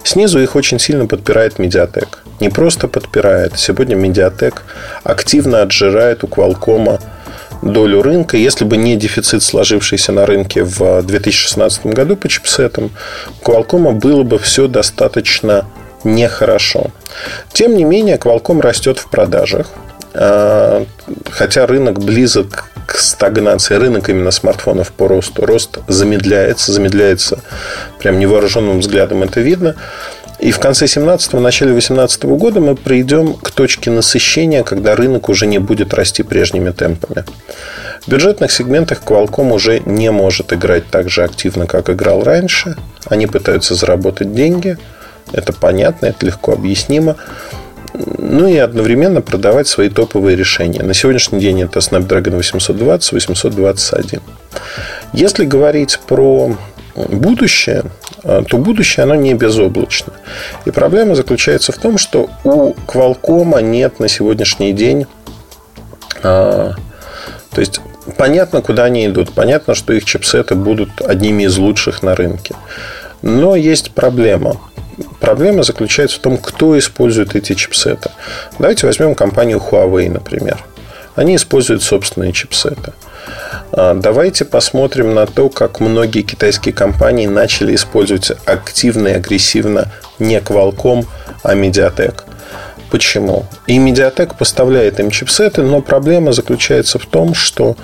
Speaker 2: Снизу их очень сильно подпирает Mediatek. Не просто подпирает. Сегодня Mediatek активно отжирает у Qualcomm долю рынка. Если бы не дефицит, сложившийся на рынке в 2016 году по чипсетам, у Qualcomm было бы все достаточно нехорошо. Тем не менее, Qualcomm растет в продажах. А, хотя рынок близок к стагнации, рынок именно смартфонов по росту, рост замедляется, замедляется прям невооруженным взглядом это видно. И в конце 17-го, начале 18 года мы придем к точке насыщения, когда рынок уже не будет расти прежними темпами. В бюджетных сегментах Qualcomm уже не может играть так же активно, как играл раньше. Они пытаются заработать деньги. Это понятно, это легко объяснимо. Ну и одновременно продавать свои топовые решения. На сегодняшний день это Snapdragon 820, 821. Если говорить про будущее, а, то будущее оно не безоблачно. И проблема заключается в том, что у Qualcomm нет на сегодняшний день а, то есть понятно, куда они идут. Понятно, что их чипсеты будут одними из лучших на рынке. Но есть проблема. Проблема заключается в том, кто использует эти чипсеты. Давайте возьмем компанию Huawei, например. Они используют собственные чипсеты. Давайте посмотрим на то, как многие китайские компании начали использовать активно и агрессивно не Qualcomm, а Mediatek. Почему? И Mediatek поставляет им чипсеты, но проблема заключается в том, что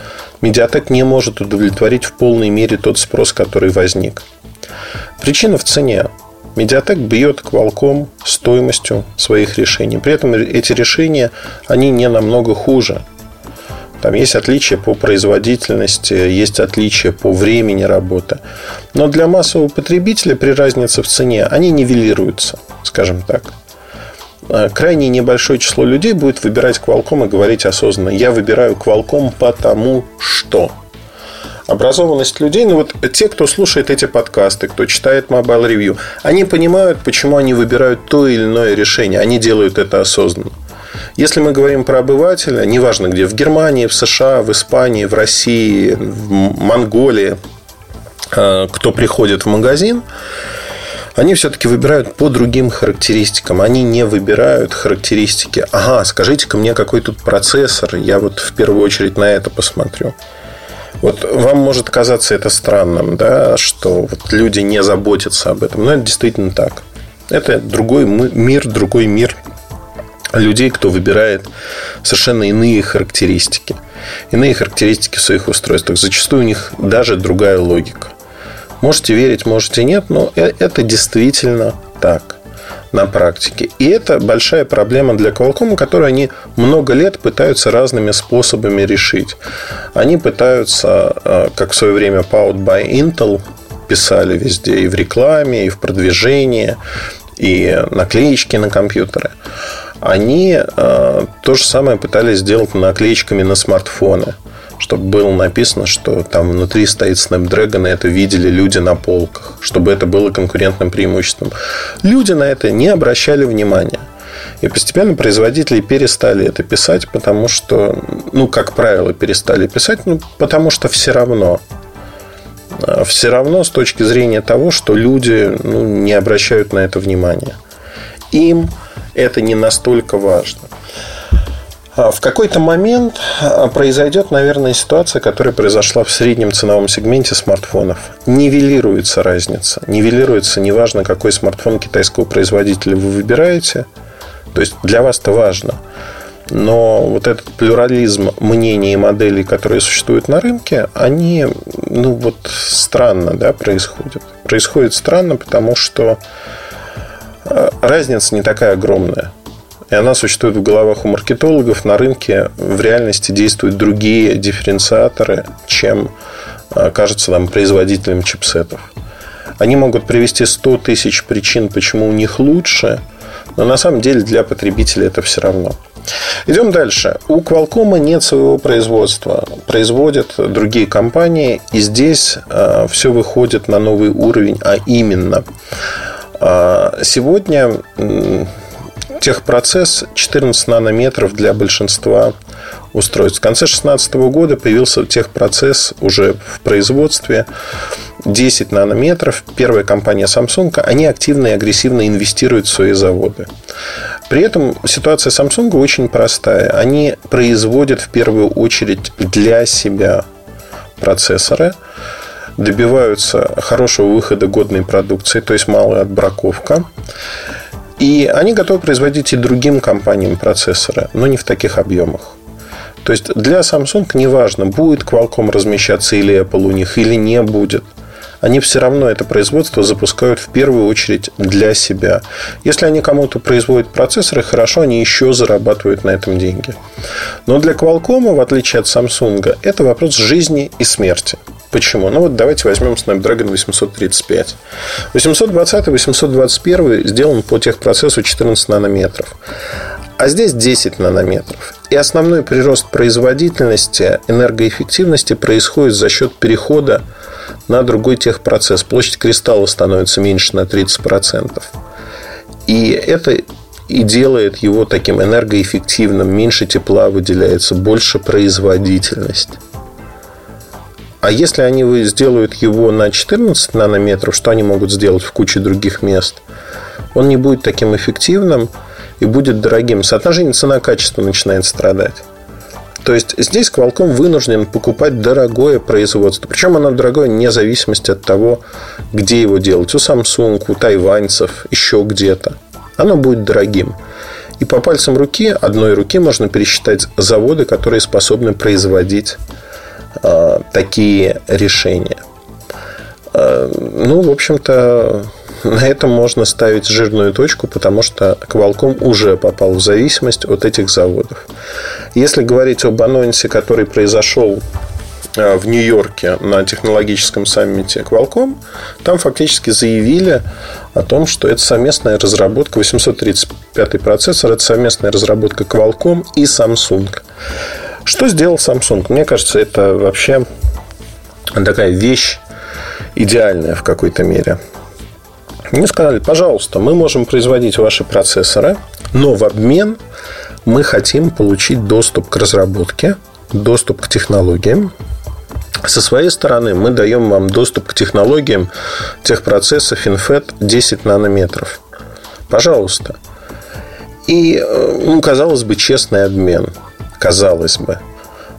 Speaker 2: Mediatek не может удовлетворить в полной мере тот спрос, который возник. Причина в цене. Медиатек бьет Qualcomm стоимостью своих решений. При этом эти решения, они не намного хуже. Там есть отличия по производительности, есть отличия по времени работы. Но для массового потребителя при разнице в цене они нивелируются, скажем так. А, крайне небольшое число людей будет выбирать Qualcomm и говорить осознанно, я выбираю Qualcomm потому что образованность людей, ну вот те, кто слушает эти подкасты, кто читает Mobile Review, они понимают, почему они выбирают то или иное решение. Они делают это осознанно. Если мы говорим про обывателя, неважно где, в Германии, в США, в Испании, в России, в Монголии, э, кто приходит в магазин, они все-таки выбирают по другим характеристикам. Они не выбирают характеристики. Ага, скажите-ка мне, какой тут процессор. Я вот в первую очередь на это посмотрю. Вот вам может казаться это странным, да, что вот люди не заботятся об этом. Но это действительно так. Это другой мир, другой мир людей, кто выбирает совершенно иные характеристики. Иные характеристики в своих устройствах. Зачастую у них даже другая логика. Можете верить, можете нет, но э, это действительно так на практике. И это большая проблема для Qualcomm, которую они много лет пытаются разными способами решить. Они пытаются, э, как в свое время Powered by Intel писали везде, и в рекламе, и в продвижении, и наклеечки на компьютеры. Они э, то же самое пытались сделать наклеечками на смартфоны чтобы было написано, что там внутри стоит Snapdragon, и это видели люди на полках, чтобы это было конкурентным преимуществом. Люди на это не обращали внимания. И постепенно производители перестали это писать, потому что, ну, как правило, перестали писать, ну, потому что все равно. А, все равно с точки зрения того, что люди ну, не обращают на это внимания. Им это не настолько важно. А в какой-то момент а, произойдет, наверное, ситуация, которая произошла в среднем ценовом сегменте смартфонов. Нивелируется разница. Нивелируется, неважно, какой смартфон китайского производителя вы выбираете. То есть для вас это важно. Но вот этот плюрализм мнений и моделей, которые существуют на рынке, они, ну вот, странно, да, происходят. Происходит странно, потому что разница не такая огромная. И она существует в головах у маркетологов. На рынке в реальности действуют другие дифференциаторы, чем а, кажется нам производителям чипсетов. Они могут привести 100 тысяч причин, почему у них лучше, но на самом деле для потребителя это все равно. Идем дальше. У Qualcomm нет своего производства. Производят другие компании. И здесь э, все выходит на новый уровень, а именно сегодня техпроцесс 14 нанометров для большинства устройств. В конце 2016 года появился техпроцесс уже в производстве 10 нанометров. Первая компания Samsung, они активно и агрессивно инвестируют в свои заводы. При этом ситуация Samsung очень простая. Они производят в первую очередь для себя процессоры, добиваются хорошего выхода годной продукции, то есть малая отбраковка. И они готовы производить и другим компаниям процессоры, но не в таких объемах. То есть для Samsung не важно, будет Qualcomm размещаться или Apple у них, или не будет. Они все равно это производство запускают в первую очередь для себя. Если они кому-то производят процессоры, хорошо, они еще зарабатывают на этом деньги. Но для Qualcomm, в отличие от Samsung, это вопрос жизни и смерти. Почему? Ну вот давайте возьмем Snapdragon 835. 820 821 сделан по техпроцессу 14 нанометров. А здесь 10 нанометров. И основной прирост производительности, энергоэффективности происходит за счет перехода на другой техпроцесс. Площадь кристалла становится меньше на 30%. И это и делает его таким энергоэффективным. Меньше тепла выделяется, больше производительность. А если они сделают его на 14 нанометров, что они могут сделать в куче других мест? Он не будет таким эффективным и будет дорогим. Соотношение цена-качество начинает страдать. То есть здесь Qualcomm вынужден покупать дорогое производство. Причем оно дорогое вне зависимости от того, где его делать. У Samsung, у тайваньцев, еще где-то. Оно будет дорогим. И по пальцам руки, одной руки можно пересчитать заводы, которые способны производить Э, такие решения. Э, ну, в общем-то, на этом можно ставить жирную точку, потому что Qualcomm уже попал в зависимость от этих заводов. Если говорить об анонсе, который произошел э, в Нью-Йорке на технологическом саммите Qualcomm, там фактически заявили о том, что это совместная разработка, 835 процессор, это совместная разработка Qualcomm и Samsung. Что сделал Samsung? Мне кажется, это вообще такая вещь идеальная в какой-то мере. Мне сказали, пожалуйста, мы можем производить ваши процессоры, но в обмен мы хотим получить доступ к разработке, доступ к технологиям. Со своей стороны мы даем вам доступ к технологиям техпроцесса FinFET 10 нанометров. Пожалуйста. И, э, ну, казалось бы, честный обмен. Казалось бы.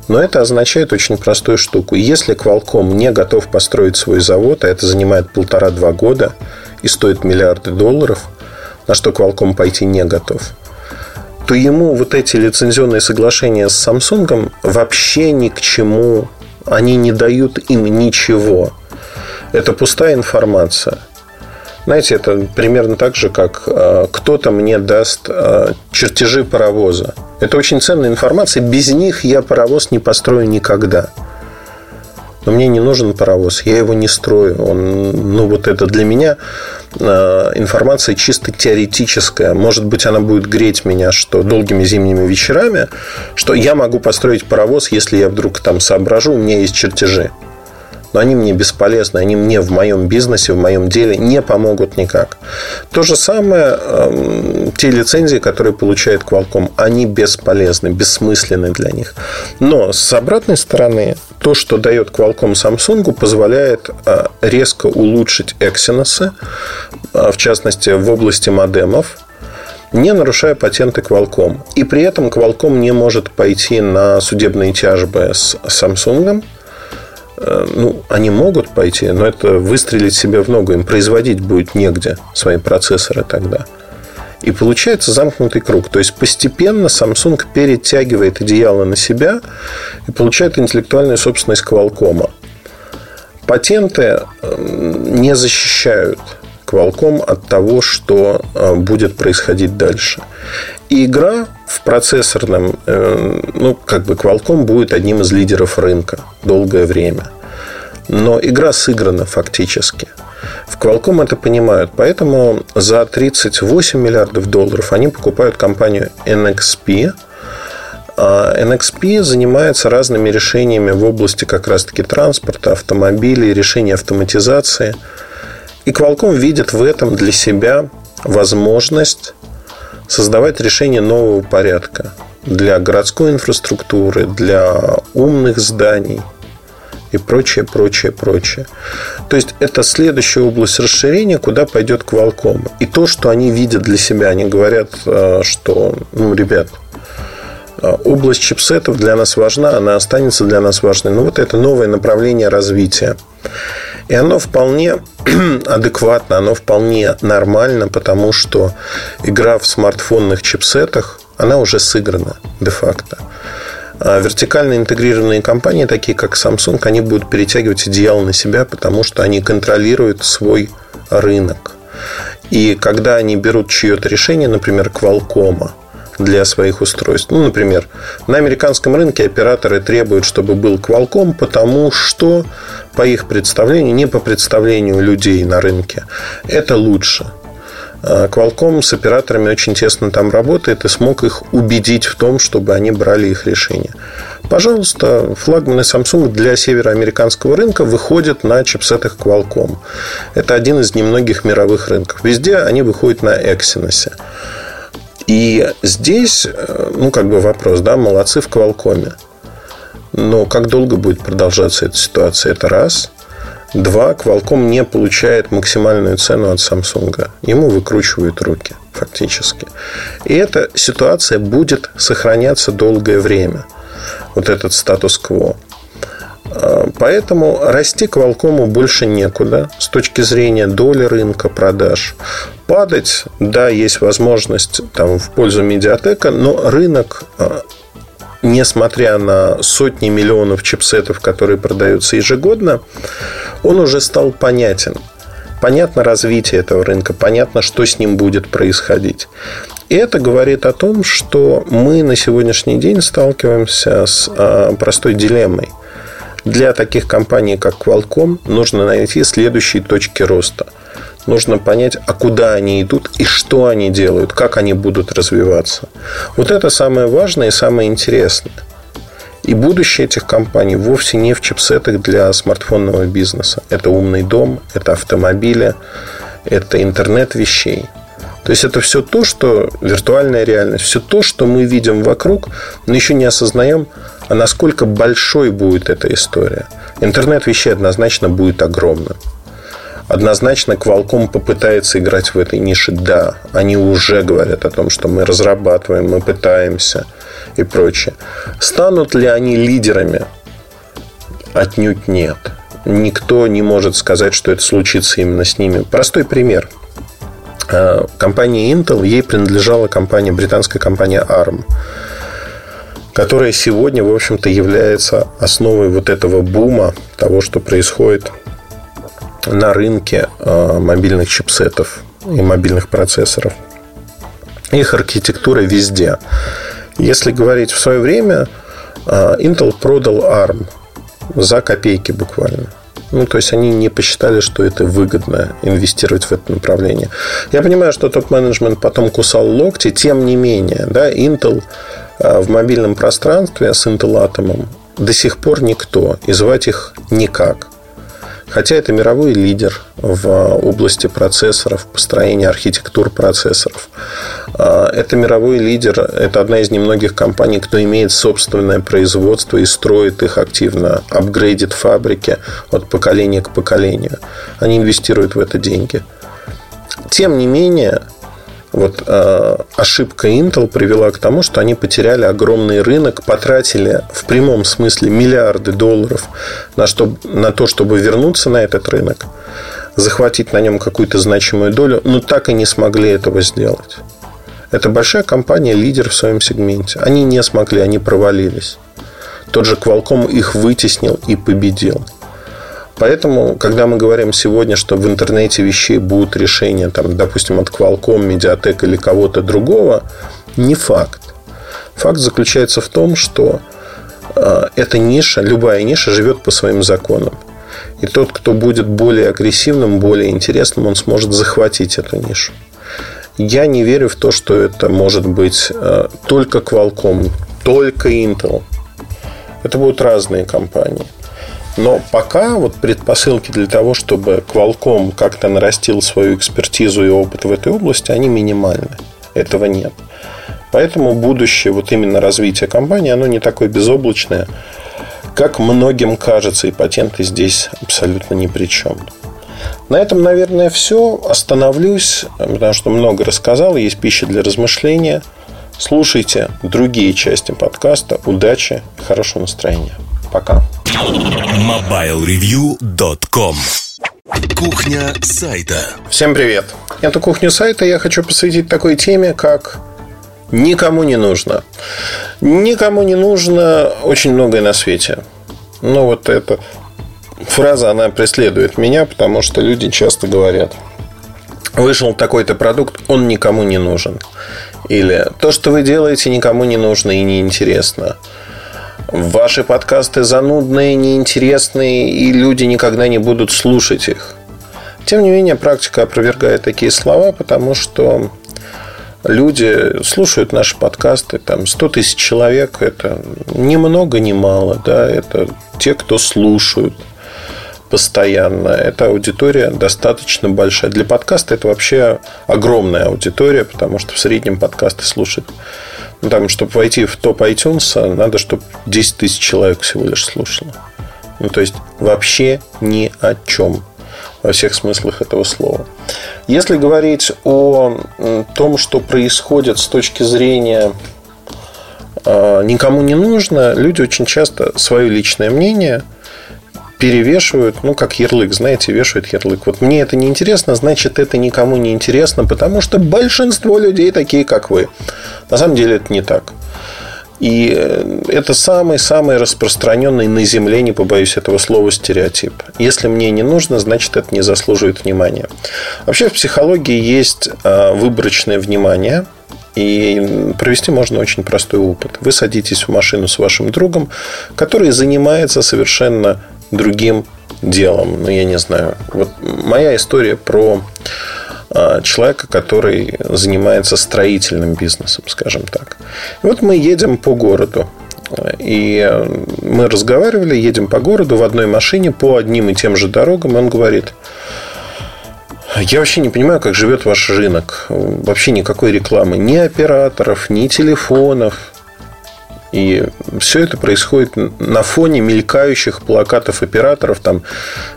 Speaker 2: Но это означает очень простую штуку. Если Qualcomm не готов построить свой завод, а это занимает полтора-два года и стоит миллиарды долларов, на что Qualcomm пойти не готов, то ему вот эти лицензионные соглашения с Samsung вообще ни к чему, они не дают им ничего. Это пустая информация. Знаете, это примерно так же, как э, кто-то мне даст э, чертежи паровоза. Это очень ценная информация. Без них я паровоз не построю никогда. Но мне не нужен паровоз, я его не строю. Он, ну, вот это для меня э, информация чисто теоретическая. Может быть, она будет греть меня, что долгими зимними вечерами, что я могу построить паровоз, если я вдруг там соображу, у меня есть чертежи но они мне бесполезны, они мне в моем бизнесе, в моем деле не помогут никак. То же самое, э, те лицензии, которые получает Qualcomm, они бесполезны, бессмысленны для них. Но с обратной стороны, то, что дает Qualcomm Samsung, позволяет э, резко улучшить Exynos, э, в частности, в области модемов, не нарушая патенты Qualcomm. И при этом Qualcomm не может пойти на судебные тяжбы с Samsung, ну, они могут пойти, но это выстрелить себе в ногу. Им производить будет негде свои процессоры тогда. И получается замкнутый круг. То есть постепенно Samsung перетягивает одеяло на себя и получает интеллектуальную собственность Qualcomm. Патенты не защищают Qualcomm от того, что э, будет происходить дальше. И игра в процессорном, э, ну, как бы Qualcomm будет одним из лидеров рынка долгое время. Но игра сыграна фактически. В Qualcomm это понимают, поэтому за 38 миллиардов долларов они покупают компанию NXP. А NXP занимается разными решениями в области как раз-таки транспорта, автомобилей, решения автоматизации. И Qualcomm видит в этом для себя возможность создавать решения нового порядка для городской инфраструктуры, для умных зданий и прочее, прочее, прочее. То есть это следующая область расширения, куда пойдет Qualcomm. И то, что они видят для себя, они говорят, э, что, ну, ребят, э, область чипсетов для нас важна, она останется для нас важной. Но вот это новое направление развития. И оно вполне адекватно, оно вполне нормально, потому что игра в смартфонных чипсетах, она уже сыграна де-факто. А вертикально интегрированные компании, такие как Samsung, они будут перетягивать идеал на себя, потому что они контролируют свой рынок. И когда они берут чье-то решение, например, Qualcomm, для своих устройств. Ну, например, на американском рынке операторы требуют, чтобы был Qualcomm, потому что, по их представлению, не по представлению людей на рынке, это лучше. А Qualcomm с операторами очень тесно там работает и смог их убедить в том, чтобы они брали их решения. Пожалуйста, флагманы Samsung для североамериканского рынка выходят на чипсетах Qualcomm. Это один из немногих мировых рынков. Везде они выходят на Exynos. И здесь, э, ну, как бы вопрос, да, молодцы в Qualcomm. Но как долго будет продолжаться эта ситуация? Это раз. Два, Qualcomm не получает максимальную цену от Samsung. Ему выкручивают руки, фактически. И эта ситуация будет сохраняться долгое время. Вот этот статус-кво. А, поэтому расти Qualcomm больше некуда с точки зрения доли рынка продаж. Падать, да, есть возможность там, в пользу медиатека, но рынок, а, несмотря на сотни миллионов чипсетов, которые продаются ежегодно, он уже стал понятен. понятно развитие этого рынка, понятно, что с ним будет происходить. И это говорит о том, что мы на сегодняшний день сталкиваемся с а, простой дилеммой. Для таких компаний, как Qualcomm, нужно найти следующие точки роста. Нужно понять, а куда они идут и что они делают, как они будут развиваться. Вот это самое важное и самое интересное. И будущее этих компаний вовсе не в чипсетах для смартфонного бизнеса. Это умный дом, это автомобили, это интернет вещей. То есть это все то, что виртуальная реальность, все то, что мы видим вокруг, но еще не осознаем, а насколько большой будет эта история. Интернет вещей однозначно будет огромным. Однозначно Qualcomm попытается играть в этой нише. Да, они уже говорят о том, что мы разрабатываем, мы пытаемся и прочее. Станут ли они лидерами? Отнюдь нет. Никто не может сказать, что это случится именно с ними. Простой пример. А, компания Intel, ей принадлежала компания, британская компания ARM которая сегодня, в общем-то, является основой вот этого бума того, что происходит на рынке а, мобильных чипсетов и мобильных процессоров. Их архитектура везде. Если говорить в свое время, а, Intel продал ARM за копейки буквально. Ну, то есть они не посчитали, что это выгодно инвестировать в это направление. Я понимаю, что топ-менеджмент потом кусал локти, тем не менее, да, Intel в мобильном пространстве с Intel Atom до сих пор никто, и звать их никак. Хотя это мировой лидер в области процессоров, построения архитектур процессоров. А, это мировой лидер, это одна из немногих компаний, кто имеет собственное производство и строит их активно, апгрейдит фабрики от поколения к поколению. Они инвестируют в это деньги. Тем не менее, вот э, ошибка Intel привела к тому, что они потеряли огромный рынок, потратили в прямом смысле миллиарды долларов на, что, на то, чтобы вернуться на этот рынок, захватить на нем какую-то значимую долю, но так и не смогли этого сделать. Это большая компания, лидер в своем сегменте. Они не смогли, они провалились. Тот же Qualcomm их вытеснил и победил. Поэтому, когда мы говорим сегодня, что в интернете вещей будут решения, там, допустим, от Qualcomm, Mediatek или кого-то другого, не факт. Факт заключается в том, что э, эта ниша, любая ниша живет по своим законам. И тот, кто будет более агрессивным, более интересным, он сможет захватить эту нишу. Я не верю в то, что это может быть э, только Qualcomm, только Intel. Это будут разные компании. Но пока вот предпосылки для того, чтобы Qualcomm как-то нарастил свою экспертизу и опыт в этой области, они минимальны. Этого нет. Поэтому будущее вот именно развития компании, оно не такое безоблачное, как многим кажется, и патенты здесь абсолютно ни при чем. На этом, наверное, все. Остановлюсь, потому что много рассказал, есть пища для размышления. Слушайте другие части подкаста. Удачи хорошего настроения. Пока.
Speaker 1: MobileReview.com Кухня сайта
Speaker 2: Всем привет! Эту кухню сайта я хочу посвятить такой теме, как «Никому не нужно». Никому не нужно очень многое на свете. Ну, вот эта фраза, она преследует меня, потому что люди часто говорят Вышел такой-то продукт, он никому не нужен. Или то, что вы делаете, никому не нужно и не интересно. Ваши подкасты занудные, неинтересные, и люди никогда не будут слушать их. Тем не менее, практика опровергает такие слова, потому что люди слушают наши подкасты, там 100 тысяч человек, это ни много, ни мало, да, это те, кто слушают постоянно. Эта аудитория достаточно большая. Для подкаста это вообще огромная аудитория, потому что в среднем подкасты слушают ну, там, чтобы войти в топ iTunes, надо, чтобы 10 тысяч человек всего лишь слушало. Ну, то есть, вообще ни о чем во всех смыслах этого слова. Если говорить о том, что происходит с точки зрения а, никому не нужно, люди очень часто свое личное мнение – перевешивают, ну, как ярлык, знаете, вешают ярлык. Вот мне это не интересно, значит, это никому не интересно, потому что большинство людей такие, как вы. На самом деле это не так. И э, это самый-самый распространенный на Земле, не побоюсь этого слова, стереотип. Если мне не нужно, значит, это не заслуживает внимания. Вообще в психологии есть а, выборочное внимание, и провести можно очень простой опыт. Вы садитесь в машину с вашим другом, который занимается совершенно другим делом. Ну, я не знаю. Вот моя история про а, человека, который занимается строительным бизнесом, скажем так. И вот мы едем по городу. И мы разговаривали, едем по городу в одной машине по одним и тем же дорогам. И он говорит, я вообще не понимаю, как живет ваш рынок. Вообще никакой рекламы. Ни операторов, ни телефонов. И все это происходит на фоне мелькающих плакатов операторов, там,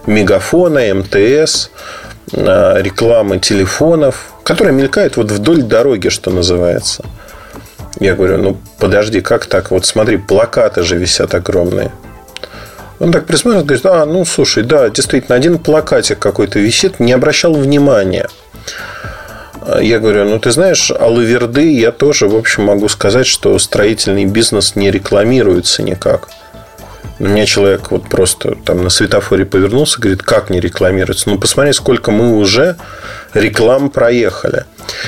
Speaker 2: Мегафона, МТС, а, рекламы телефонов, которые мелькают вот вдоль дороги, что называется. Я говорю, ну подожди, как так? Вот смотри, плакаты же висят огромные. Он так присмотрел, говорит, а, ну слушай, да, действительно, один плакатик какой-то висит, не обращал внимания. Я говорю, ну ты знаешь, Алаверды я тоже, в общем, могу сказать, что строительный бизнес не рекламируется никак. У меня человек вот просто там на светофоре повернулся, говорит, как не рекламируется? Ну, посмотри, сколько мы уже реклам проехали.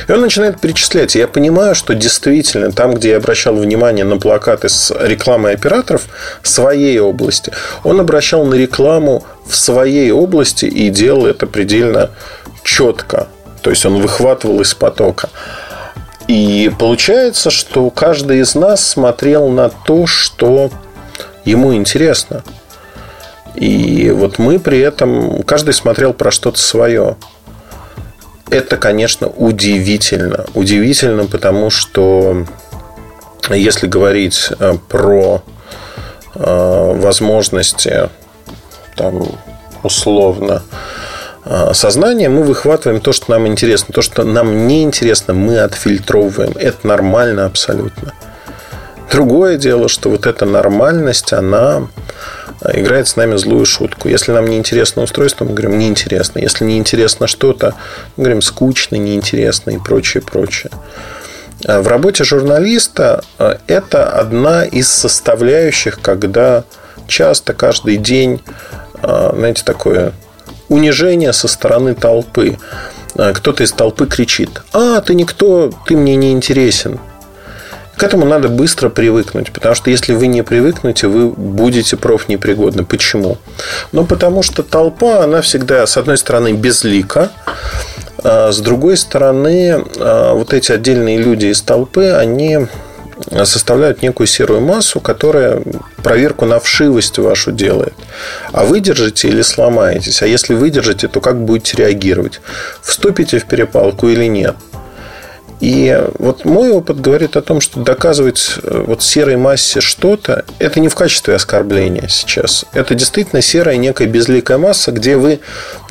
Speaker 2: И он начинает перечислять. Я понимаю, что действительно там, где я обращал внимание на плакаты с рекламой операторов своей области, он обращал на рекламу в своей области и делал это предельно четко. То есть он выхватывал из потока. И получается, что каждый из нас смотрел на то, что ему интересно. И вот мы при этом, каждый смотрел про что-то свое. Это, конечно, удивительно. Удивительно, потому что если говорить э, про э, возможности там, условно сознания, мы выхватываем то, что нам интересно. То, что нам не интересно, мы отфильтровываем. Это нормально абсолютно. Другое дело, что вот эта нормальность, она играет с нами злую шутку. Если нам не интересно устройство, мы говорим неинтересно. Если не интересно что-то, мы говорим скучно, неинтересно и прочее, прочее. А в работе журналиста это одна из составляющих, когда часто каждый день, знаете, такое унижение со стороны толпы. Кто-то из толпы кричит, а, ты никто, ты мне не интересен. К этому надо быстро привыкнуть, потому что если вы не привыкнете, вы будете профнепригодны. Почему? Ну, потому что толпа, она всегда, с одной стороны, безлика, а с другой стороны, а, вот эти отдельные люди из толпы, они составляют некую серую массу, которая проверку на вшивость вашу делает. А выдержите или сломаетесь? А если выдержите, то как будете реагировать? Вступите в перепалку или нет? И вот мой опыт говорит о том, что доказывать э, вот серой массе что-то, это не в качестве оскорбления сейчас. Это действительно серая некая безликая масса, где вы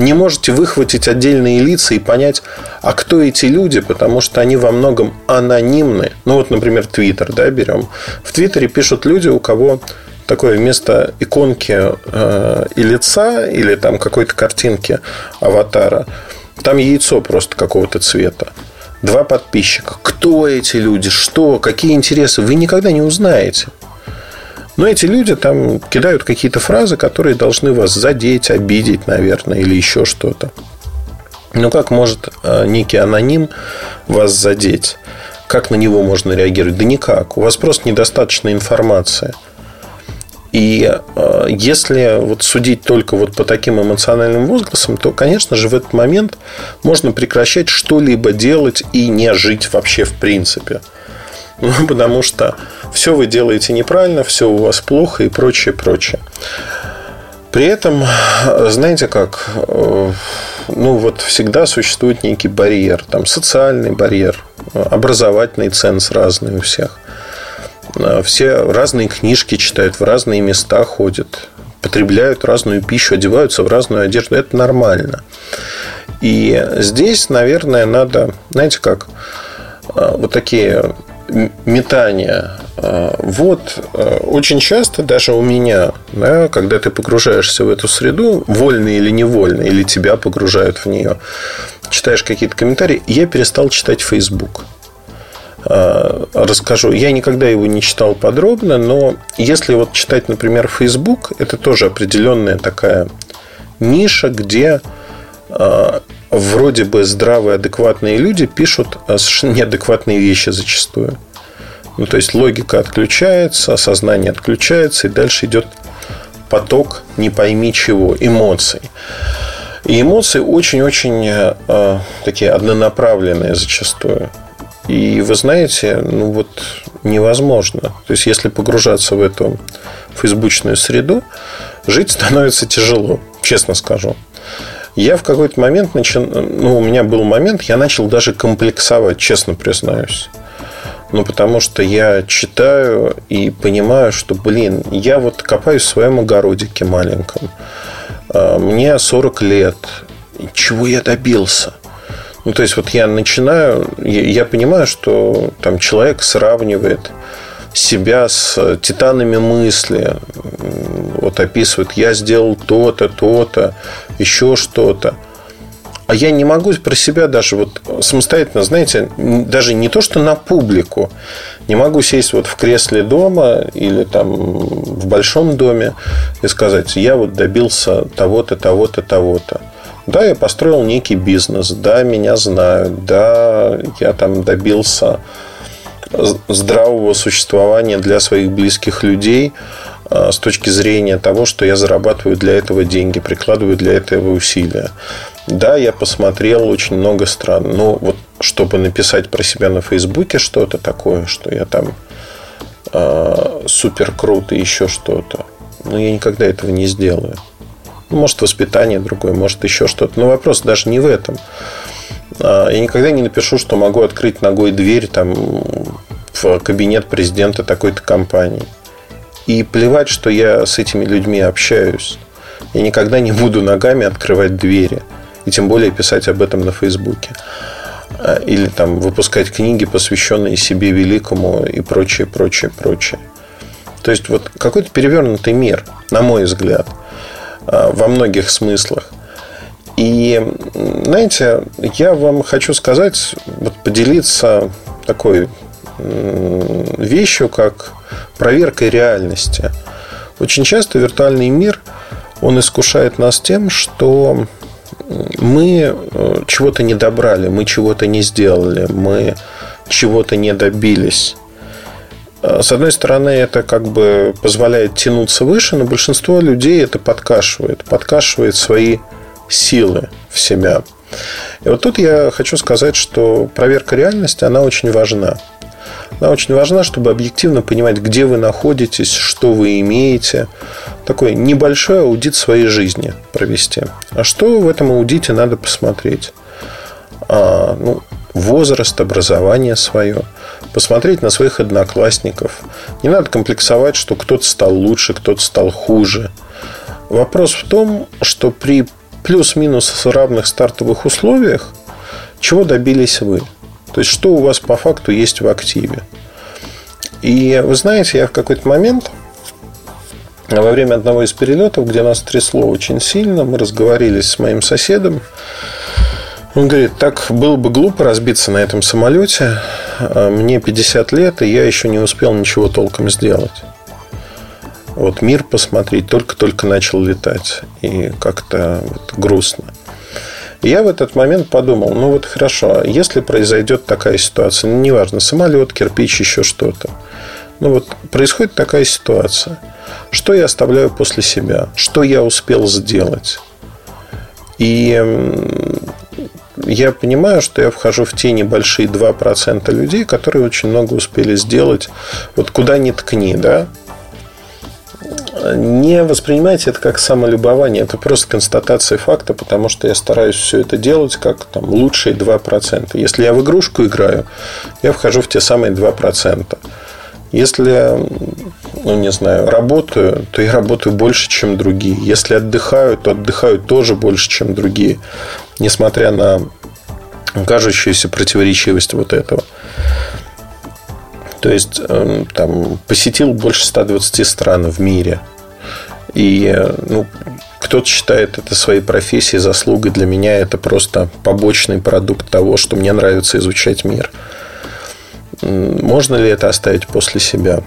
Speaker 2: не можете выхватить отдельные лица и понять, а кто эти люди, потому что они во многом анонимны. Ну вот, например, Твиттер, да, берем. В Твиттере пишут люди, у кого такое вместо иконки э, и лица или там какой-то картинки аватара, там яйцо просто какого-то цвета два подписчика. Кто эти люди, что, какие интересы, вы никогда не узнаете. Но эти люди там кидают какие-то фразы, которые должны вас задеть, обидеть, наверное, или еще что-то. Но как может э, некий аноним вас задеть? Как на него можно реагировать? Да никак. У вас просто недостаточно информации – и э, если вот судить только вот по таким эмоциональным возгласам, то, конечно же, в этот момент можно прекращать что-либо делать и не жить вообще в принципе. Ну, потому что все вы делаете неправильно, все у вас плохо и прочее, прочее. При этом, знаете как, э, ну вот всегда существует некий барьер, там социальный барьер, образовательный ценз разный у всех – Э, все разные книжки читают, в разные места ходят, потребляют разную пищу, одеваются в разную одежду. Это нормально. И здесь, наверное, надо, знаете как, э, вот такие метания. Э, вот очень часто даже у меня, да, когда ты погружаешься в эту среду, вольно или невольно, или тебя погружают в нее, читаешь какие-то комментарии, я перестал читать Facebook. Э, расскажу. Я никогда его не читал подробно, но если вот читать, например, Facebook, это тоже определенная такая ниша, где э, вроде бы здравые, адекватные люди пишут совершенно неадекватные вещи зачастую. Ну, то есть логика отключается, сознание отключается, и дальше идет поток не пойми чего, эмоций. И эмоции очень-очень э, такие однонаправленные зачастую. И вы знаете, ну вот невозможно. То есть, если погружаться в эту фейсбучную среду, жить становится тяжело, честно скажу. Я в какой-то момент начал, ну, у меня был момент, я начал даже комплексовать, честно признаюсь. Ну, потому что я читаю и понимаю, что, блин, я вот копаюсь в своем огородике маленьком. А, мне 40 лет. Чего я добился? Ну, то есть, вот я начинаю, я понимаю, что там человек сравнивает себя с титанами мысли. Вот описывает, я сделал то-то, то-то, еще что-то. А я не могу про себя даже вот самостоятельно, знаете, даже не то, что на публику, не могу сесть вот в кресле дома или там в большом доме и сказать, я вот добился того-то, того-то, того-то. Да, я построил некий бизнес, да, меня знают, да, я там добился здравого существования для своих близких людей а, с точки зрения того, что я зарабатываю для этого деньги, прикладываю для этого усилия. Да, я посмотрел очень много стран. Но вот чтобы написать про себя на Фейсбуке что-то такое, что я там э, супер круто еще что-то, ну, я никогда этого не сделаю. Ну, может, воспитание другое, может, еще что-то. Но вопрос даже не в этом. А, я никогда не напишу, что могу открыть ногой дверь там, в кабинет президента такой-то компании. И плевать, что я с этими людьми общаюсь. Я никогда не буду ногами открывать двери и тем более писать об этом на Фейсбуке. А, или там выпускать книги, посвященные себе великому и прочее, прочее, прочее. То есть вот какой-то перевернутый мир, на мой взгляд, во многих смыслах. И, знаете, я вам хочу сказать, вот поделиться такой вещью, как проверкой реальности. Очень часто виртуальный мир, он искушает нас тем, что мы э, чего-то не добрали, мы чего-то не сделали, мы чего-то не добились. С одной стороны, это как бы позволяет тянуться выше, но большинство людей это подкашивает, подкашивает свои силы в себя. И вот тут я хочу сказать, что проверка реальности, она очень важна. Она очень важна, чтобы объективно понимать, где вы находитесь, что вы имеете. Такой небольшой аудит своей жизни провести. А что в этом аудите надо посмотреть? А, ну, возраст, образование свое. Посмотреть на своих одноклассников. Не надо комплексовать, что кто-то стал лучше, кто-то стал хуже. Вопрос в том, что при плюс-минус равных стартовых условиях, чего добились вы? То есть, что у вас по факту есть в активе. И вы знаете, я в какой-то момент во время одного из перелетов, где нас трясло очень сильно, мы разговорились с моим соседом. Он говорит, так было бы глупо разбиться на этом самолете. Мне 50 лет, и я еще не успел ничего толком сделать. Вот мир посмотреть, только-только начал летать. И как-то вот грустно я в этот момент подумал, ну вот хорошо, а если произойдет такая ситуация, ну, неважно, самолет, кирпич, еще что-то. Ну вот происходит такая ситуация. Что я оставляю после себя? Что я успел сделать? И я понимаю, что я вхожу в те небольшие 2% людей, которые очень много успели сделать. Вот куда ни ткни, да? не воспринимайте это как самолюбование, это просто констатация факта, потому что я стараюсь все это делать как там, лучшие 2%. Если я в игрушку играю, я вхожу в те самые 2%. Если, ну, не знаю, работаю, то я работаю больше, чем другие. Если отдыхаю, то отдыхаю тоже больше, чем другие. Несмотря на кажущуюся противоречивость вот этого. То есть, эм, там, посетил больше 120 стран в мире. И, ну, кто-то считает это своей профессией, заслугой. Для меня это просто побочный продукт того, что мне нравится изучать мир. Можно ли это оставить после себя?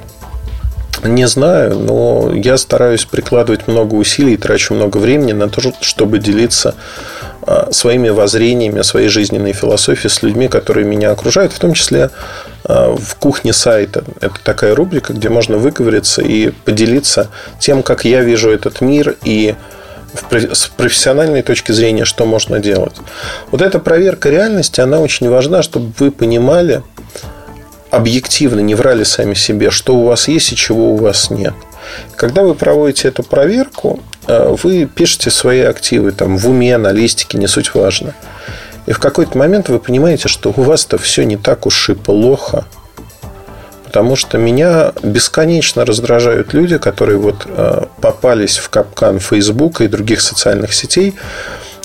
Speaker 2: Не знаю, но я стараюсь прикладывать много усилий, трачу много времени на то, чтобы делиться а, своими воззрениями, своей жизненной философией с людьми, которые меня окружают, в том числе а, в кухне сайта. Это такая рубрика, где можно выговориться и поделиться тем, как я вижу этот мир и с профессиональной точки зрения, что можно делать. Вот эта проверка реальности, она очень важна, чтобы вы понимали, объективно не врали сами себе, что у вас есть и чего у вас нет. Когда вы проводите эту проверку, э, вы пишете свои активы там, в уме, на листике, не суть важно. И в какой-то момент вы понимаете, что у вас-то все не так уж и плохо. Потому что меня бесконечно раздражают люди, которые вот э, попались в капкан Фейсбука и других социальных сетей,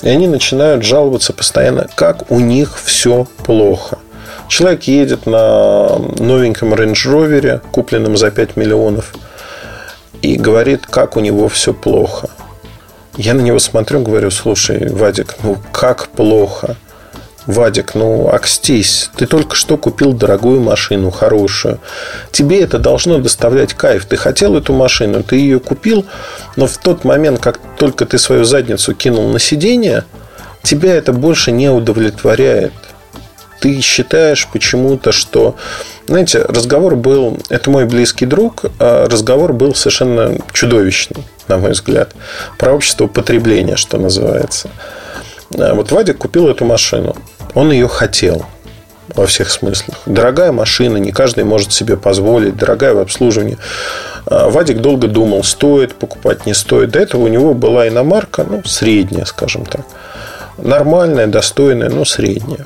Speaker 2: и они начинают жаловаться постоянно, как у них все плохо. Человек едет на новеньком Range Rover, купленном за 5 миллионов, и говорит, как у него все плохо. Я на него смотрю, говорю, слушай, Вадик, ну как плохо? Вадик, ну окстись, ты только что купил дорогую машину, хорошую. Тебе это должно доставлять кайф. Ты хотел эту машину, ты ее купил, но в тот момент, как только ты свою задницу кинул на сиденье, тебя это больше не удовлетворяет ты считаешь почему-то, что... Знаете, разговор был... Это мой близкий друг. А разговор был совершенно чудовищный, на мой взгляд. Про общество потребления, что называется. А вот Вадик купил эту машину. Он ее хотел во всех смыслах. Дорогая машина, не каждый может себе позволить, дорогая в обслуживании. А Вадик долго думал, стоит покупать, не стоит. До этого у него была иномарка, ну, средняя, скажем так нормальная, достойная, но средняя.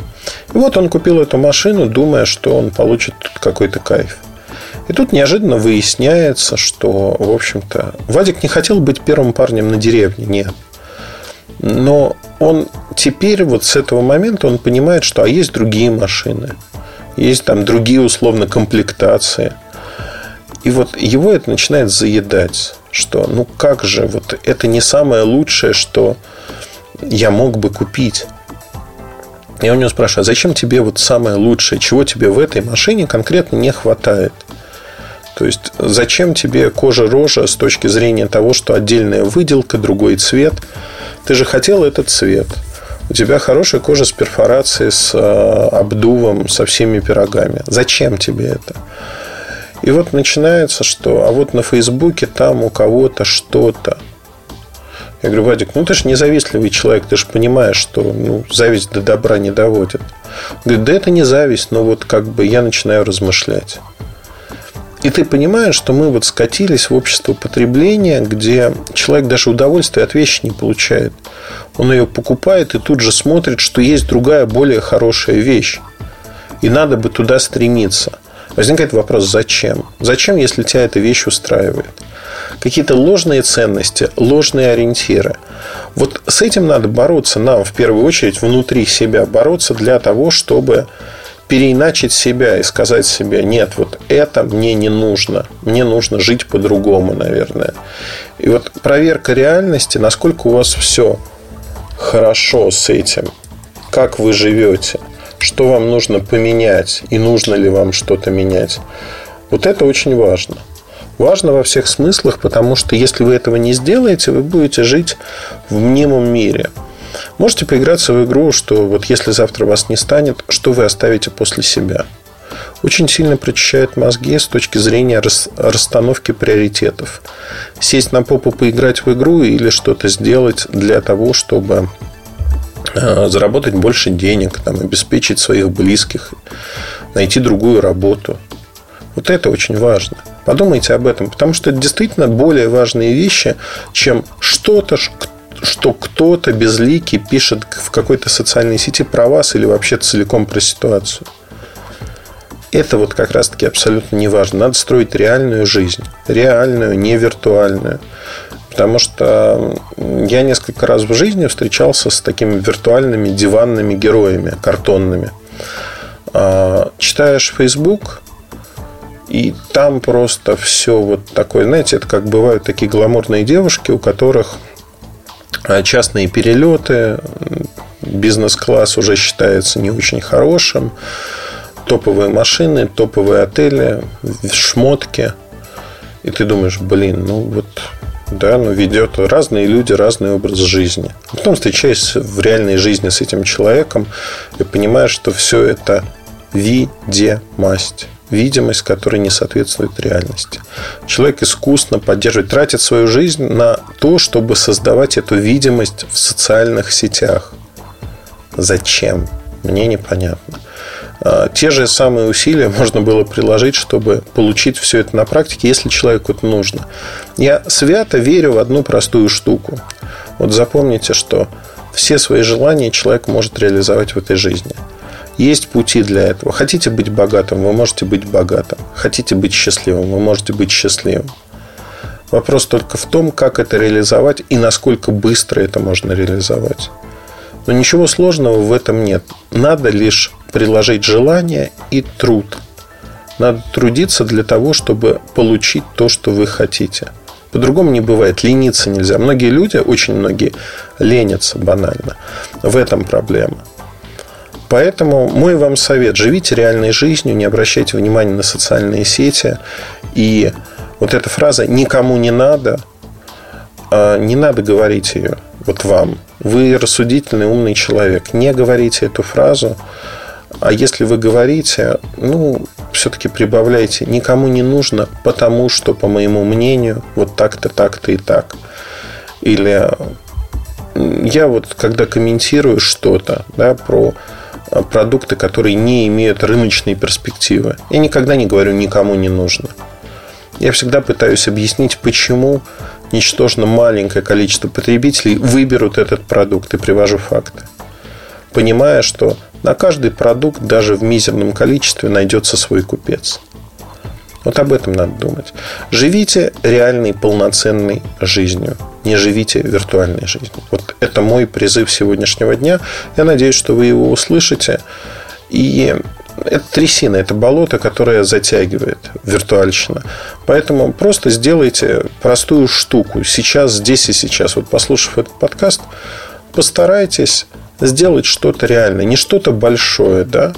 Speaker 2: И вот он купил эту машину, думая, что он получит какой-то кайф. И тут неожиданно выясняется, что, в общем-то, Вадик не хотел быть первым парнем на деревне, нет. Но он теперь вот с этого момента он понимает, что а есть другие машины, есть там другие условно комплектации. И вот его это начинает заедать, что ну как же, вот это не самое лучшее, что я мог бы купить. Я у него спрашиваю, а зачем тебе вот самое лучшее? Чего тебе в этой машине конкретно не хватает? То есть, зачем тебе кожа-рожа с точки зрения того, что отдельная выделка, другой цвет? Ты же хотел этот цвет. У тебя хорошая кожа с перфорацией, с э, обдувом, со всеми пирогами. Зачем тебе это? И вот начинается, что а вот на Фейсбуке там у кого-то что-то. Я говорю, Вадик, ну ты же независтливый человек, ты же понимаешь, что ну, зависть до добра не доводит. Он говорит, да это не зависть, но вот как бы я начинаю размышлять. И ты понимаешь, что мы вот скатились в общество потребления, где человек даже удовольствие от вещи не получает. Он ее покупает и тут же смотрит, что есть другая, более хорошая вещь. И надо бы туда стремиться. Возникает вопрос, зачем? Зачем, если тебя эта вещь устраивает? какие-то ложные ценности, ложные ориентиры. Вот с этим надо бороться нам в первую очередь внутри себя, бороться для того, чтобы переиначить себя и сказать себе, нет, вот это мне не нужно, мне нужно жить по-другому, наверное. И вот проверка реальности, насколько у вас все хорошо с этим, как вы живете, что вам нужно поменять и нужно ли вам что-то менять. Вот это очень важно. Важно во всех смыслах, потому что если вы этого не сделаете, вы будете жить в мнимом мире. Можете поиграться в игру, что вот если завтра вас не станет, что вы оставите после себя. Очень сильно прочищает мозги с точки зрения расстановки приоритетов. Сесть на попу, поиграть в игру или что-то сделать для того, чтобы заработать больше денег, там, обеспечить своих близких, найти другую работу. Вот это очень важно. Подумайте об этом, потому что это действительно более важные вещи, чем что-то, что кто-то безликий пишет в какой-то социальной сети про вас или вообще целиком про ситуацию. Это вот как раз-таки абсолютно не важно. Надо строить реальную жизнь. Реальную, не виртуальную. Потому что я несколько раз в жизни встречался с такими виртуальными диванными героями, картонными. А, читаешь Facebook, и там просто все вот такое, знаете, это как бывают такие гламурные девушки, у которых а, частные перелеты, бизнес-класс уже считается не очень хорошим, топовые машины, топовые отели, шмотки. И ты думаешь, блин, ну вот да, но ведет разные люди, разный образ жизни. А потом встречаешься в реальной жизни с этим человеком и понимаешь, что все это видимость. Видимость, которая не соответствует реальности. Человек искусно поддерживает, тратит свою жизнь на то, чтобы создавать эту видимость в социальных сетях. Зачем? Мне непонятно. А, те же самые усилия можно было приложить, чтобы получить все это на практике, если человеку это нужно. Я свято верю в одну простую штуку. Вот запомните, что все свои желания человек может реализовать в этой жизни. Есть пути для этого. Хотите быть богатым, вы можете быть богатым. Хотите быть счастливым, вы можете быть счастливым. Вопрос только в том, как это реализовать и насколько быстро это можно реализовать. Но ничего сложного в этом нет. Надо лишь приложить желание и труд. Надо трудиться для того, чтобы получить то, что вы хотите. По-другому не бывает. Лениться нельзя. Многие люди, очень многие, ленятся банально. В этом проблема. Поэтому мой вам совет. Живите реальной жизнью, не обращайте внимания на социальные сети. И вот эта фраза «никому не надо», а, не надо говорить ее вот вам. Вы рассудительный, умный человек. Не говорите эту фразу. А если вы говорите, ну, все-таки прибавляйте, никому не нужно, потому что, по моему мнению, вот так-то, так-то и так. Или я вот, когда комментирую что-то да, про продукты, которые не имеют рыночной перспективы, я никогда не говорю никому не нужно. Я всегда пытаюсь объяснить, почему ничтожно маленькое количество потребителей выберут этот продукт и привожу факты. Понимая, что на каждый продукт, даже в мизерном количестве, найдется свой купец. Вот об этом надо думать. Живите реальной, полноценной жизнью. Не живите виртуальной жизнью. Вот это мой призыв сегодняшнего дня. Я надеюсь, что вы его услышите. И это трясина, это болото, которое затягивает виртуальщина. Поэтому просто сделайте простую штуку. Сейчас, здесь и сейчас. Вот послушав этот подкаст, постарайтесь сделать что-то реальное. Не что-то большое, да,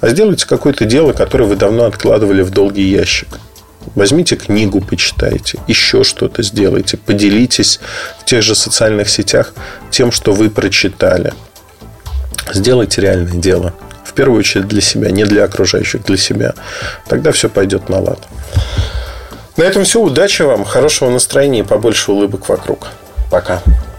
Speaker 2: а сделайте какое-то дело, которое вы давно откладывали в долгий ящик. Возьмите книгу, почитайте, еще что-то сделайте, поделитесь в тех же социальных сетях тем, что вы прочитали. Сделайте реальное дело. В первую очередь для себя, не для окружающих, для себя. Тогда все пойдет на лад. На этом все. Удачи вам, хорошего настроения и побольше улыбок вокруг. Пока.